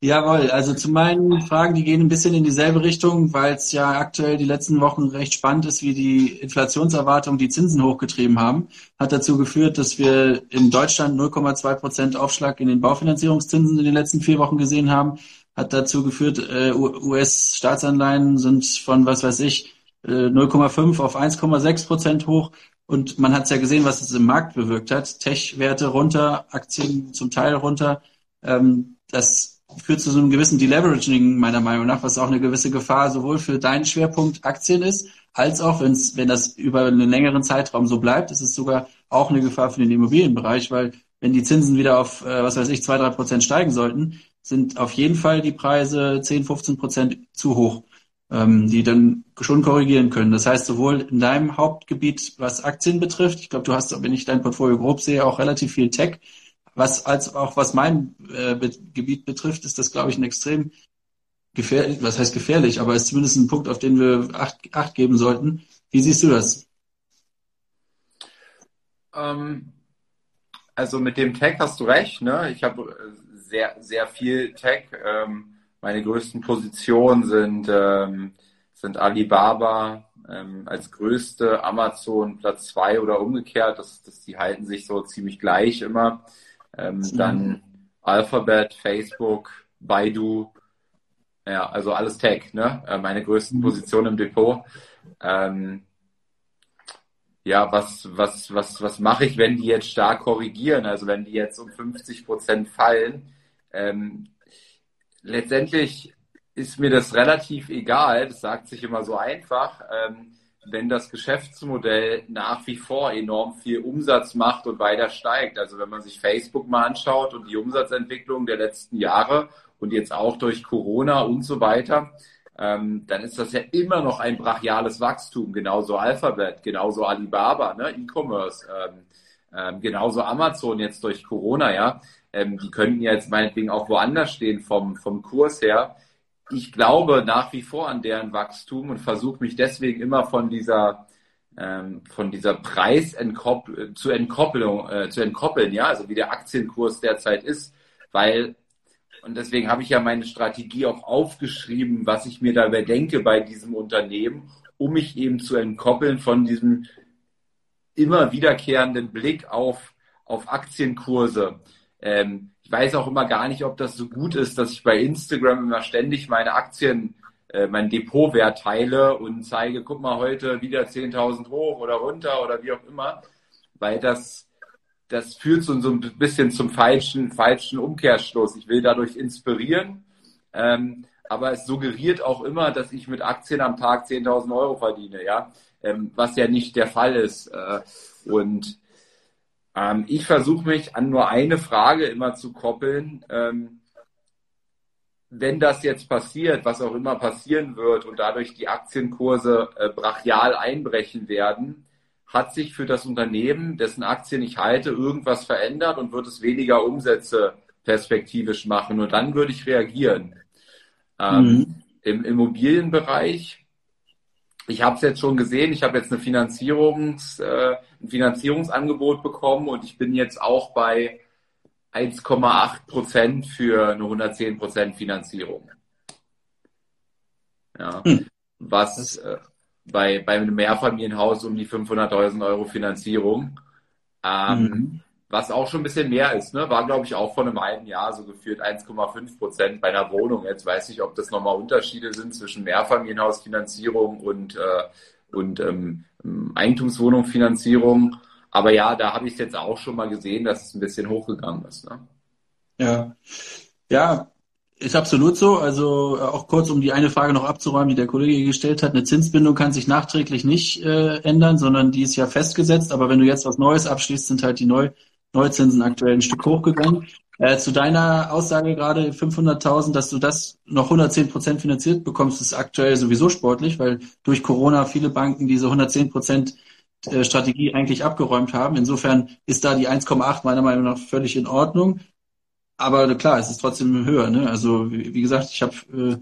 Jawohl, also zu meinen Fragen, die gehen ein bisschen in dieselbe Richtung, weil es ja aktuell die letzten Wochen recht spannend ist, wie die Inflationserwartungen die Zinsen hochgetrieben haben. Hat dazu geführt, dass wir in Deutschland 0,2 Prozent Aufschlag in den Baufinanzierungszinsen in den letzten vier Wochen gesehen haben. Hat dazu geführt, äh, US-Staatsanleihen sind von, was weiß ich, 0,5 äh, auf 1,6 Prozent hoch. Und man hat es ja gesehen, was es im Markt bewirkt hat. Tech-Werte runter, Aktien zum Teil runter. Ähm, das führt zu so einem gewissen Deleveraging meiner Meinung nach, was auch eine gewisse Gefahr sowohl für deinen Schwerpunkt Aktien ist, als auch wenn's, wenn das über einen längeren Zeitraum so bleibt, ist es sogar auch eine Gefahr für den Immobilienbereich, weil wenn die Zinsen wieder auf, äh, was weiß ich, zwei, drei Prozent steigen sollten, sind auf jeden Fall die Preise 10, 15 Prozent zu hoch, ähm, die dann schon korrigieren können. Das heißt, sowohl in deinem Hauptgebiet, was Aktien betrifft, ich glaube, du hast, wenn ich dein Portfolio grob sehe, auch relativ viel Tech, was als auch was mein äh, Gebiet betrifft, ist das, glaube ich, ein extrem gefährlich, was heißt gefährlich, aber ist zumindest ein Punkt, auf den wir Acht, Acht geben sollten. Wie siehst du das? Ähm, also mit dem Tech hast du recht. Ne? Ich habe äh, sehr, sehr viel Tech. Ähm, meine größten Positionen sind, ähm, sind Alibaba ähm, als größte, Amazon Platz zwei oder umgekehrt. Das, das, die halten sich so ziemlich gleich immer. Ähm, mhm. Dann Alphabet, Facebook, Baidu, ja, also alles Tech, ne? Äh, meine größten mhm. Positionen im Depot. Ähm, ja, was, was, was, was mache ich, wenn die jetzt stark korrigieren? Also wenn die jetzt um 50 Prozent fallen, ähm, letztendlich ist mir das relativ egal. Das sagt sich immer so einfach. Ähm, wenn das Geschäftsmodell nach wie vor enorm viel Umsatz macht und weiter steigt. Also wenn man sich Facebook mal anschaut und die Umsatzentwicklung der letzten Jahre und jetzt auch durch Corona und so weiter, ähm, dann ist das ja immer noch ein brachiales Wachstum. Genauso Alphabet, genauso Alibaba, ne? E-Commerce, ähm, ähm, genauso Amazon jetzt durch Corona, ja. Ähm, die könnten ja jetzt meinetwegen auch woanders stehen vom, vom Kurs her ich glaube nach wie vor an deren Wachstum und versuche mich deswegen immer von dieser ähm, von dieser Preis -Entkoppel zu Entkoppelung äh, zu entkoppeln, ja, also wie der Aktienkurs derzeit ist, weil und deswegen habe ich ja meine Strategie auch aufgeschrieben, was ich mir dabei denke bei diesem Unternehmen, um mich eben zu entkoppeln von diesem immer wiederkehrenden Blick auf auf Aktienkurse. Ähm, ich weiß auch immer gar nicht, ob das so gut ist, dass ich bei Instagram immer ständig meine Aktien, äh, mein Depotwert teile und zeige, guck mal, heute wieder 10.000 hoch oder runter oder wie auch immer, weil das, das führt so, so ein bisschen zum falschen, falschen Umkehrschluss. Ich will dadurch inspirieren, ähm, aber es suggeriert auch immer, dass ich mit Aktien am Tag 10.000 Euro verdiene, ja, ähm, was ja nicht der Fall ist. Äh, und ähm, ich versuche mich an nur eine Frage immer zu koppeln. Ähm, wenn das jetzt passiert, was auch immer passieren wird und dadurch die Aktienkurse äh, brachial einbrechen werden, hat sich für das Unternehmen, dessen Aktien ich halte, irgendwas verändert und wird es weniger Umsätze perspektivisch machen. Und dann würde ich reagieren. Ähm, mhm. Im Immobilienbereich ich habe es jetzt schon gesehen, ich habe jetzt eine Finanzierungs, äh, ein Finanzierungsangebot bekommen und ich bin jetzt auch bei 1,8 Prozent für eine 110 Prozent Finanzierung. Ja, hm. was äh, bei, bei einem Mehrfamilienhaus um die 500.000 Euro Finanzierung. Ähm, mhm was auch schon ein bisschen mehr ist. Ne? War, glaube ich, auch vor einem halben Jahr so geführt 1,5 Prozent bei einer Wohnung. Jetzt weiß ich, ob das nochmal Unterschiede sind zwischen Mehrfamilienhausfinanzierung und, äh, und ähm, Eigentumswohnungsfinanzierung. Aber ja, da habe ich es jetzt auch schon mal gesehen, dass es ein bisschen hochgegangen ist. Ne? Ja, ja, ist absolut so. Also äh, auch kurz, um die eine Frage noch abzuräumen, die der Kollege gestellt hat. Eine Zinsbindung kann sich nachträglich nicht äh, ändern, sondern die ist ja festgesetzt. Aber wenn du jetzt was Neues abschließt, sind halt die neu Neuzinsen aktuell ein Stück hochgegangen. Äh, zu deiner Aussage gerade 500.000, dass du das noch 110 Prozent finanziert bekommst, ist aktuell sowieso sportlich, weil durch Corona viele Banken diese 110 Prozent äh, Strategie eigentlich abgeräumt haben. Insofern ist da die 1,8 meiner Meinung nach völlig in Ordnung. Aber klar, es ist trotzdem höher. Ne? Also wie, gesagt, ich habe äh,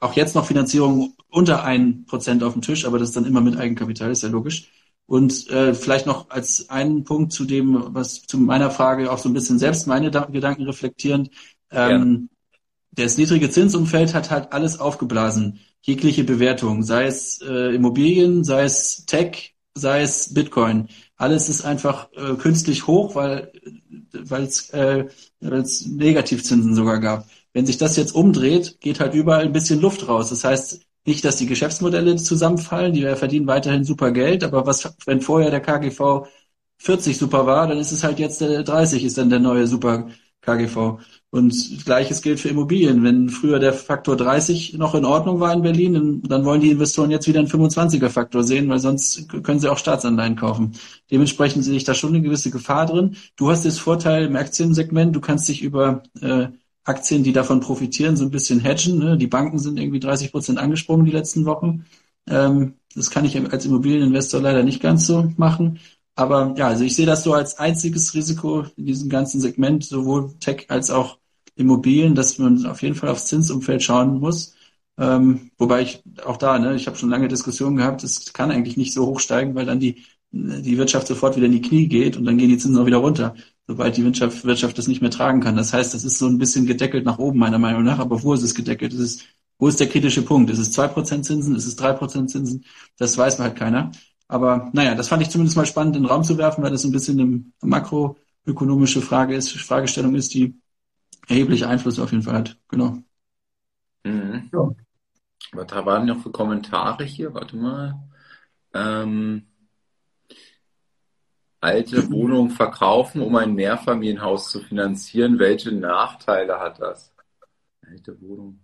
auch jetzt noch Finanzierung unter ein Prozent auf dem Tisch, aber das ist dann immer mit Eigenkapital, ist ja logisch. Und äh, vielleicht noch als einen Punkt zu dem, was zu meiner Frage auch so ein bisschen selbst meine da Gedanken reflektierend. Ähm, ja. Das niedrige Zinsumfeld hat halt alles aufgeblasen. Jegliche Bewertung, sei es äh, Immobilien, sei es Tech, sei es Bitcoin. Alles ist einfach äh, künstlich hoch, weil weil es äh, Negativzinsen sogar gab. Wenn sich das jetzt umdreht, geht halt überall ein bisschen Luft raus. Das heißt, nicht, dass die Geschäftsmodelle zusammenfallen, die verdienen weiterhin super Geld, aber was, wenn vorher der KGV 40 super war, dann ist es halt jetzt der 30 ist dann der neue super KGV. Und gleiches gilt für Immobilien. Wenn früher der Faktor 30 noch in Ordnung war in Berlin, dann wollen die Investoren jetzt wieder einen 25er Faktor sehen, weil sonst können sie auch Staatsanleihen kaufen. Dementsprechend sehe ich da schon eine gewisse Gefahr drin. Du hast das Vorteil im Aktiensegment, du kannst dich über äh, Aktien, die davon profitieren, so ein bisschen hedgen. Ne? Die Banken sind irgendwie 30 Prozent angesprungen die letzten Wochen. Ähm, das kann ich als Immobilieninvestor leider nicht ganz so machen. Aber ja, also ich sehe das so als einziges Risiko in diesem ganzen Segment, sowohl Tech als auch Immobilien, dass man auf jeden Fall aufs Zinsumfeld schauen muss. Ähm, wobei ich auch da, ne, ich habe schon lange Diskussionen gehabt, es kann eigentlich nicht so hoch steigen, weil dann die, die Wirtschaft sofort wieder in die Knie geht und dann gehen die Zinsen auch wieder runter sobald die Wirtschaft, Wirtschaft das nicht mehr tragen kann. Das heißt, das ist so ein bisschen gedeckelt nach oben, meiner Meinung nach. Aber wo ist es gedeckelt? Es ist, wo ist der kritische Punkt? Ist es zwei Prozent Zinsen? Ist es drei Prozent Zinsen? Das weiß halt keiner. Aber naja, das fand ich zumindest mal spannend in den Raum zu werfen, weil das ein bisschen eine makroökonomische Frage ist, Fragestellung ist, die erheblich Einfluss auf jeden Fall hat. Genau. Mhm. Ja. Was waren noch für Kommentare hier? Warte mal. Ähm alte Wohnung verkaufen, um ein Mehrfamilienhaus zu finanzieren. Welche Nachteile hat das? Alte Wohnung.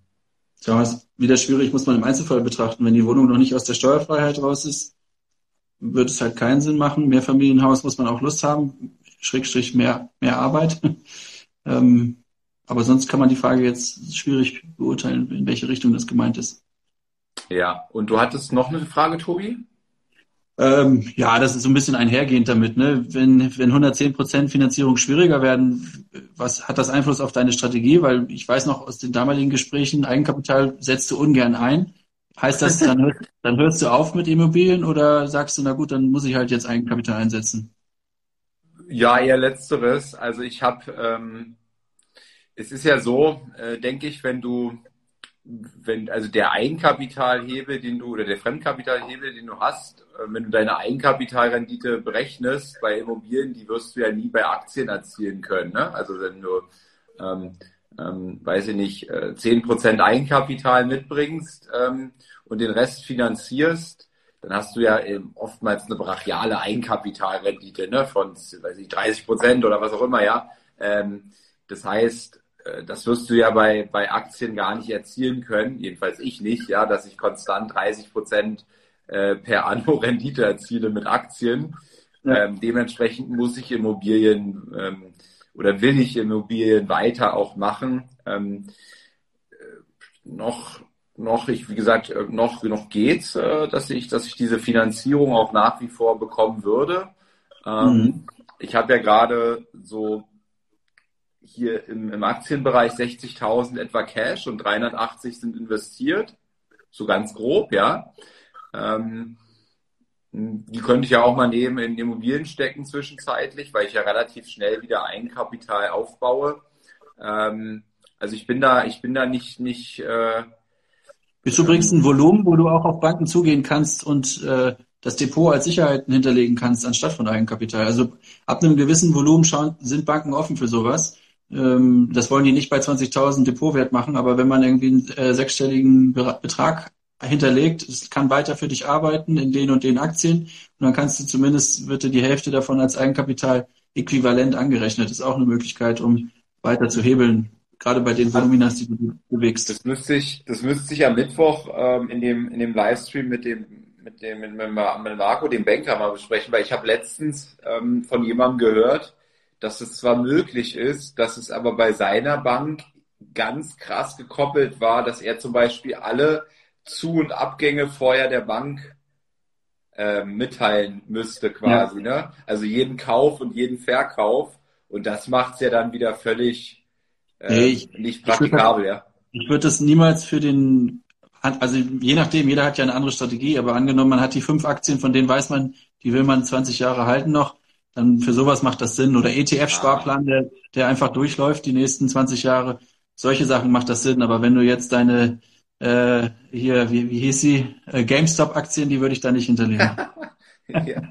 Ja, ist wieder schwierig, muss man im Einzelfall betrachten. Wenn die Wohnung noch nicht aus der Steuerfreiheit raus ist, wird es halt keinen Sinn machen. Mehrfamilienhaus muss man auch Lust haben, Schrägstrich mehr, mehr Arbeit. ähm, aber sonst kann man die Frage jetzt schwierig beurteilen, in welche Richtung das gemeint ist. Ja, und du hattest noch eine Frage, Tobi? Ähm, ja, das ist so ein bisschen einhergehend damit. Ne? Wenn, wenn 110 Prozent Finanzierung schwieriger werden, was hat das Einfluss auf deine Strategie? Weil ich weiß noch aus den damaligen Gesprächen, Eigenkapital setzt du ungern ein. Heißt das, dann, hörst, dann hörst du auf mit Immobilien oder sagst du, na gut, dann muss ich halt jetzt Eigenkapital einsetzen? Ja, eher letzteres. Also ich habe, ähm, es ist ja so, äh, denke ich, wenn du wenn, also der Eigenkapitalhebel, den du, oder der Fremdkapitalhebel, den du hast, äh, wenn du deine Eigenkapitalrendite berechnest bei Immobilien, die wirst du ja nie bei Aktien erzielen können. Ne? Also wenn du, ähm, ähm, weiß ich nicht, äh, zehn Prozent Eigenkapital mitbringst ähm, und den Rest finanzierst, dann hast du ja oftmals eine brachiale Eigenkapitalrendite ne, von weiß ich, 30 Prozent oder was auch immer, ja. Ähm, das heißt, das wirst du ja bei, bei Aktien gar nicht erzielen können, jedenfalls ich nicht, ja, dass ich konstant 30 Prozent äh, per Anno Rendite erziele mit Aktien. Ja. Ähm, dementsprechend muss ich Immobilien ähm, oder will ich Immobilien weiter auch machen. Ähm, äh, noch, noch, ich, wie gesagt, äh, noch, noch geht's, äh, dass ich, dass ich diese Finanzierung auch nach wie vor bekommen würde. Ähm, mhm. Ich habe ja gerade so hier im, im Aktienbereich 60.000 etwa Cash und 380 sind investiert. So ganz grob, ja. Ähm, die könnte ich ja auch mal neben in Immobilien stecken zwischenzeitlich, weil ich ja relativ schnell wieder Eigenkapital aufbaue. Ähm, also ich bin da, ich bin da nicht, nicht. Äh, Bist du übrigens ein Volumen, wo du auch auf Banken zugehen kannst und äh, das Depot als Sicherheiten hinterlegen kannst, anstatt von Eigenkapital. Also ab einem gewissen Volumen schauen, sind Banken offen für sowas. Ähm, das wollen die nicht bei 20.000 Depotwert machen, aber wenn man irgendwie einen äh, sechsstelligen Betrag hinterlegt, es kann weiter für dich arbeiten in den und den Aktien und dann kannst du zumindest, wird dir die Hälfte davon als Eigenkapital äquivalent angerechnet. Ist auch eine Möglichkeit, um weiter zu hebeln, gerade bei den Voluminas, die du bewegst. Das müsste ich, das müsste ich am Mittwoch ähm, in dem in dem Livestream mit dem mit dem mit, mit Marco, dem Banker, mal besprechen, weil ich habe letztens ähm, von jemandem gehört, dass es zwar möglich ist, dass es aber bei seiner Bank ganz krass gekoppelt war, dass er zum Beispiel alle zu- und Abgänge vorher der Bank äh, mitteilen müsste quasi. Ja. Ne? Also jeden Kauf und jeden Verkauf. Und das macht es ja dann wieder völlig äh, nee, ich, nicht praktikabel. Ich würde, ja. ich würde das niemals für den, also je nachdem, jeder hat ja eine andere Strategie, aber angenommen, man hat die fünf Aktien, von denen weiß man, die will man 20 Jahre halten noch, dann für sowas macht das Sinn. Oder ETF-Sparplan, der, der einfach durchläuft die nächsten 20 Jahre. Solche Sachen macht das Sinn. Aber wenn du jetzt deine äh, hier, wie, wie hieß sie? Äh, GameStop-Aktien, die würde ich da nicht hinterlegen. ja.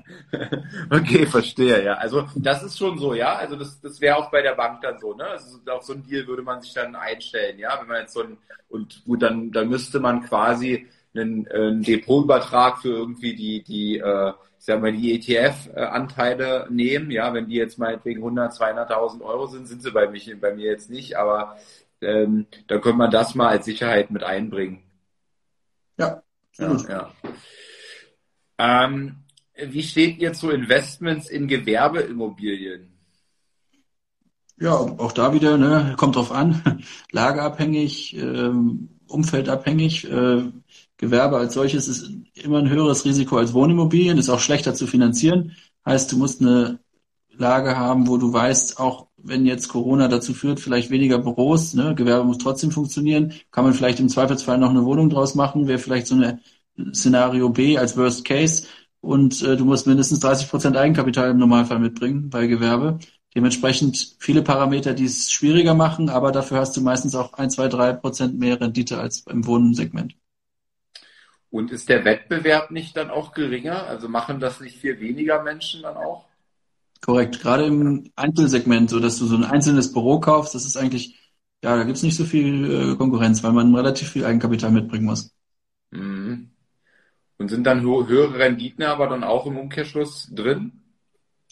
Okay, verstehe, ja. Also das ist schon so, ja. Also das, das wäre auch bei der Bank dann so, ne? Also auf so ein Deal würde man sich dann einstellen, ja. Wenn man jetzt so ein und gut, dann, dann müsste man quasi einen, einen Depotübertrag für irgendwie die, die, äh, sag mal, die ETF-Anteile nehmen, ja. Wenn die jetzt meinetwegen 100, 200.000 Euro sind, sind sie bei, mich, bei mir jetzt nicht, aber ähm, da könnte man das mal als Sicherheit mit einbringen. Ja, ja, ja. Ähm, wie steht ihr zu Investments in Gewerbeimmobilien? Ja, auch da wieder, ne, kommt drauf an, lageabhängig, ähm, umfeldabhängig. Äh, Gewerbe als solches ist immer ein höheres Risiko als Wohnimmobilien, ist auch schlechter zu finanzieren. Heißt, du musst eine Lage haben, wo du weißt, auch wenn jetzt Corona dazu führt, vielleicht weniger Büros, ne, Gewerbe muss trotzdem funktionieren, kann man vielleicht im Zweifelsfall noch eine Wohnung draus machen, wäre vielleicht so eine Szenario B als Worst Case und äh, du musst mindestens 30 Prozent Eigenkapital im Normalfall mitbringen bei Gewerbe. Dementsprechend viele Parameter, die es schwieriger machen, aber dafür hast du meistens auch ein, zwei, drei Prozent mehr Rendite als im Wohnensegment. Und ist der Wettbewerb nicht dann auch geringer? Also machen das nicht viel weniger Menschen dann auch? Korrekt, gerade im Einzelsegment, so dass du so ein einzelnes Büro kaufst, das ist eigentlich, ja, da gibt's nicht so viel äh, Konkurrenz, weil man relativ viel Eigenkapital mitbringen muss. Mhm. Und sind dann höhere Renditen aber dann auch im Umkehrschluss drin?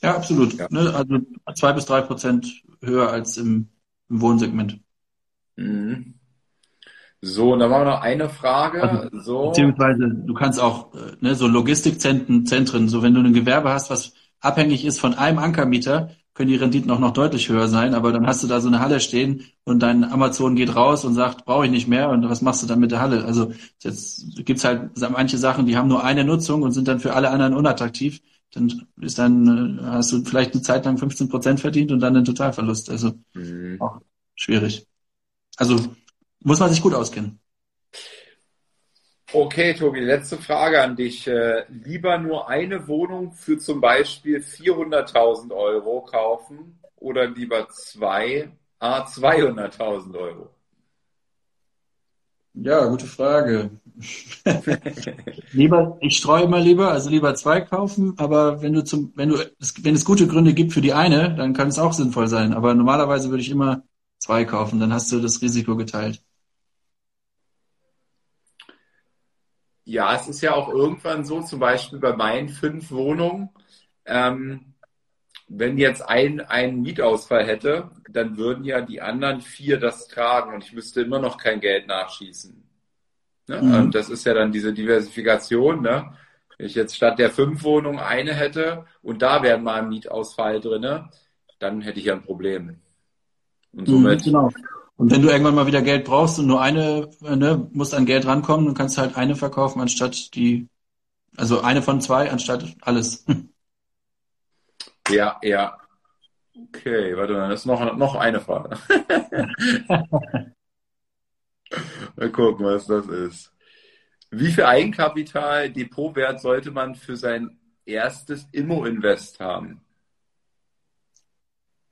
Ja, absolut. Ja. Ne? Also zwei bis drei Prozent höher als im, im Wohnsegment. Mhm. So, und dann wir noch eine Frage. Also, so. Beziehungsweise du kannst auch äh, ne, so Logistikzentren, Zentren, so wenn du ein Gewerbe hast, was abhängig ist von einem Ankermieter, können die Renditen auch noch deutlich höher sein, aber dann hast du da so eine Halle stehen und dein Amazon geht raus und sagt, brauche ich nicht mehr und was machst du dann mit der Halle? Also jetzt gibt's halt manche Sachen, die haben nur eine Nutzung und sind dann für alle anderen unattraktiv. Dann ist dann, hast du vielleicht eine Zeit lang 15 Prozent verdient und dann einen Totalverlust. Also mhm. auch schwierig. Also muss man sich gut auskennen. Okay, Tobi, letzte Frage an dich. Äh, lieber nur eine Wohnung für zum Beispiel 400.000 Euro kaufen oder lieber zwei, ah, 200.000 Euro? Ja, gute Frage. lieber, ich streue immer lieber, also lieber zwei kaufen, aber wenn du zum, wenn du, wenn es gute Gründe gibt für die eine, dann kann es auch sinnvoll sein. Aber normalerweise würde ich immer zwei kaufen, dann hast du das Risiko geteilt. Ja, es ist ja auch irgendwann so, zum Beispiel bei meinen fünf Wohnungen, ähm, wenn jetzt ein, ein Mietausfall hätte, dann würden ja die anderen vier das tragen und ich müsste immer noch kein Geld nachschießen. Ne? Mhm. Und das ist ja dann diese Diversifikation. Ne? Wenn ich jetzt statt der fünf Wohnungen eine hätte und da wäre mal ein Mietausfall drin, dann hätte ich ja ein Problem. Und somit. Mhm, genau. Und wenn du irgendwann mal wieder Geld brauchst und nur eine, ne, musst an Geld rankommen, dann kannst du halt eine verkaufen anstatt die, also eine von zwei anstatt alles. Ja, ja. Okay, warte mal, das ist noch, noch eine Frage. mal gucken, was das ist. Wie viel Eigenkapital, Depotwert sollte man für sein erstes Immo-Invest haben?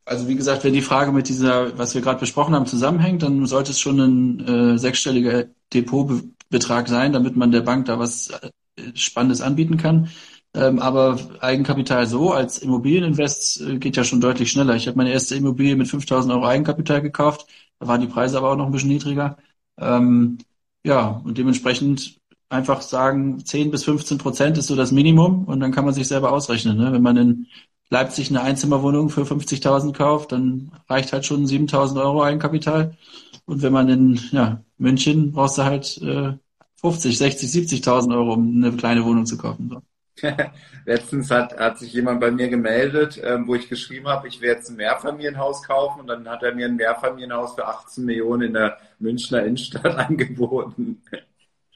Also wie gesagt, wenn die Frage mit dieser, was wir gerade besprochen haben, zusammenhängt, dann sollte es schon ein äh, sechsstelliger Depotbetrag sein, damit man der Bank da was äh, Spannendes anbieten kann. Ähm, aber Eigenkapital so als Immobilieninvest äh, geht ja schon deutlich schneller. Ich habe meine erste Immobilie mit 5000 Euro Eigenkapital gekauft. Da waren die Preise aber auch noch ein bisschen niedriger. Ähm, ja, und dementsprechend einfach sagen, 10 bis 15 Prozent ist so das Minimum und dann kann man sich selber ausrechnen. Ne? Wenn man in Leipzig eine Einzimmerwohnung für 50.000 kauft, dann reicht halt schon 7.000 Euro Eigenkapital. Und wenn man in ja, München brauchst du halt äh, 50, 60, 70.000 Euro, um eine kleine Wohnung zu kaufen. So. Letztens hat, hat sich jemand bei mir gemeldet, ähm, wo ich geschrieben habe, ich werde jetzt ein Mehrfamilienhaus kaufen und dann hat er mir ein Mehrfamilienhaus für 18 Millionen in der Münchner Innenstadt angeboten.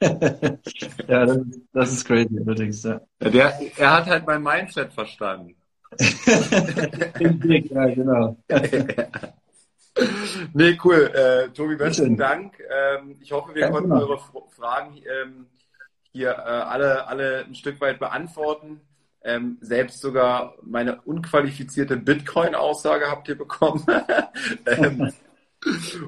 ja, das, das, ist crazy allerdings. Ja. Der, er hat halt mein Mindset verstanden. Ja, genau. nee, cool. Äh, Tobi, besten Dank. Ähm, ich hoffe, wir konnten eure Fragen ähm, hier äh, alle, alle ein Stück weit beantworten. Ähm, selbst sogar meine unqualifizierte Bitcoin-Aussage habt ihr bekommen. ähm,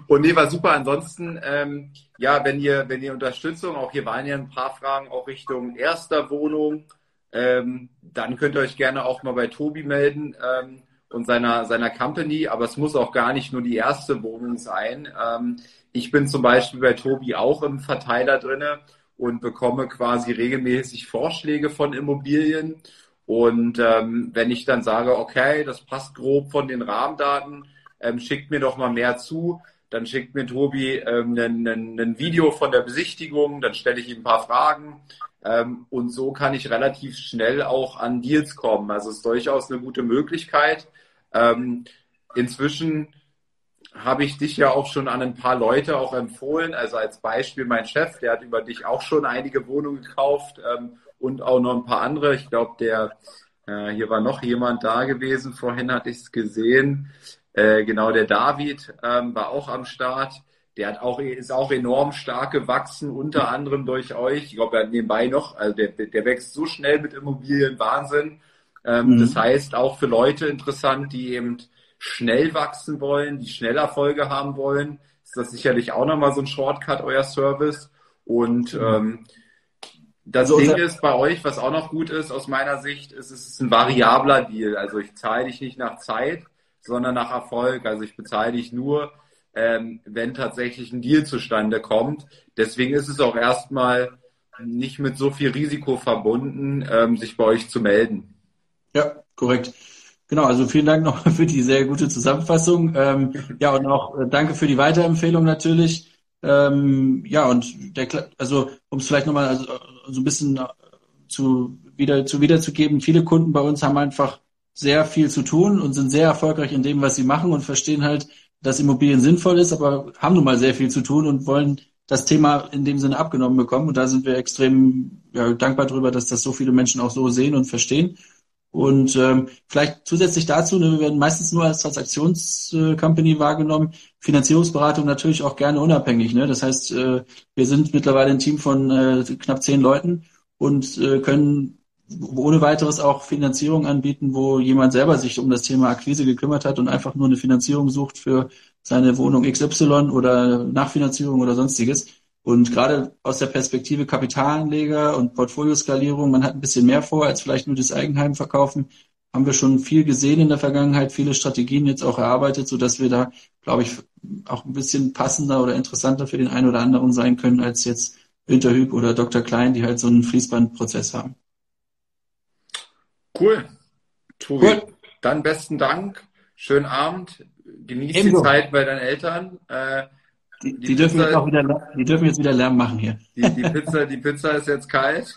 und nee, war super. Ansonsten, ähm, ja, wenn ihr, wenn ihr Unterstützung, auch hier waren ja ein paar Fragen auch Richtung erster Wohnung, ähm, dann könnt ihr euch gerne auch mal bei Tobi melden ähm, und seiner, seiner Company. Aber es muss auch gar nicht nur die erste Wohnung sein. Ähm, ich bin zum Beispiel bei Tobi auch im Verteiler drinne und bekomme quasi regelmäßig Vorschläge von Immobilien. Und ähm, wenn ich dann sage, okay, das passt grob von den Rahmendaten, ähm, schickt mir doch mal mehr zu, dann schickt mir Tobi ähm, ein, ein, ein Video von der Besichtigung, dann stelle ich ihm ein paar Fragen ähm, und so kann ich relativ schnell auch an Deals kommen. Also es ist durchaus eine gute Möglichkeit. Ähm, inzwischen habe ich dich ja auch schon an ein paar Leute auch empfohlen. Also als Beispiel mein Chef, der hat über dich auch schon einige Wohnungen gekauft ähm, und auch noch ein paar andere. Ich glaube, der äh, hier war noch jemand da gewesen. Vorhin hatte ich es gesehen. Äh, genau, der David ähm, war auch am Start. Der hat auch, ist auch enorm stark gewachsen, unter anderem durch euch. Ich glaube, er hat nebenbei noch, also der, der wächst so schnell mit Immobilien, Wahnsinn. Ähm, mhm. Das heißt, auch für Leute interessant, die eben schnell wachsen wollen, die schnell Erfolge haben wollen, ist das sicherlich auch nochmal so ein Shortcut, euer Service. Und ähm, das so, Ding ist bei euch, was auch noch gut ist aus meiner Sicht, ist, es ist ein variabler Deal. Also ich zahle dich nicht nach Zeit, sondern nach Erfolg. Also ich bezahle dich nur, ähm, wenn tatsächlich ein Deal zustande kommt. Deswegen ist es auch erstmal nicht mit so viel Risiko verbunden, ähm, sich bei euch zu melden. Ja, korrekt. Genau, also vielen Dank noch für die sehr gute Zusammenfassung. Ähm, ja, und auch äh, danke für die Weiterempfehlung natürlich. Ähm, ja, und der, also um es vielleicht nochmal also, so ein bisschen äh, zu wieder zu wiederzugeben, viele Kunden bei uns haben einfach sehr viel zu tun und sind sehr erfolgreich in dem, was sie machen und verstehen halt, dass Immobilien sinnvoll ist, aber haben nun mal sehr viel zu tun und wollen das Thema in dem Sinne abgenommen bekommen. Und da sind wir extrem ja, dankbar darüber, dass das so viele Menschen auch so sehen und verstehen. Und ähm, vielleicht zusätzlich dazu, ne, wir werden meistens nur als Transaktionscompany äh, wahrgenommen, Finanzierungsberatung natürlich auch gerne unabhängig. Ne? Das heißt, äh, wir sind mittlerweile ein Team von äh, knapp zehn Leuten und äh, können ohne weiteres auch Finanzierung anbieten, wo jemand selber sich um das Thema Akquise gekümmert hat und einfach nur eine Finanzierung sucht für seine Wohnung XY oder Nachfinanzierung oder sonstiges. Und gerade aus der Perspektive Kapitalanleger und Portfolioskalierung, man hat ein bisschen mehr vor als vielleicht nur das Eigenheim verkaufen, haben wir schon viel gesehen in der Vergangenheit, viele Strategien jetzt auch erarbeitet, so dass wir da, glaube ich, auch ein bisschen passender oder interessanter für den einen oder anderen sein können als jetzt Winterhüb oder Dr. Klein, die halt so einen Fließbandprozess haben. Cool. Tobi, cool. dann besten Dank. Schönen Abend. Genieß Ebenso. die Zeit bei deinen Eltern. Äh, die, die, die, dürfen Pizza, jetzt auch wieder, die dürfen jetzt wieder Lärm machen hier. Die, die, Pizza, die Pizza ist jetzt kalt.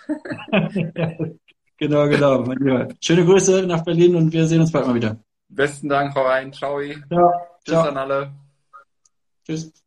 genau, genau. Mein Lieber. Schöne Grüße nach Berlin und wir sehen uns bald mal wieder. Besten Dank, hau rein. Ciao. Ja, Tschüss ciao. an alle. Tschüss.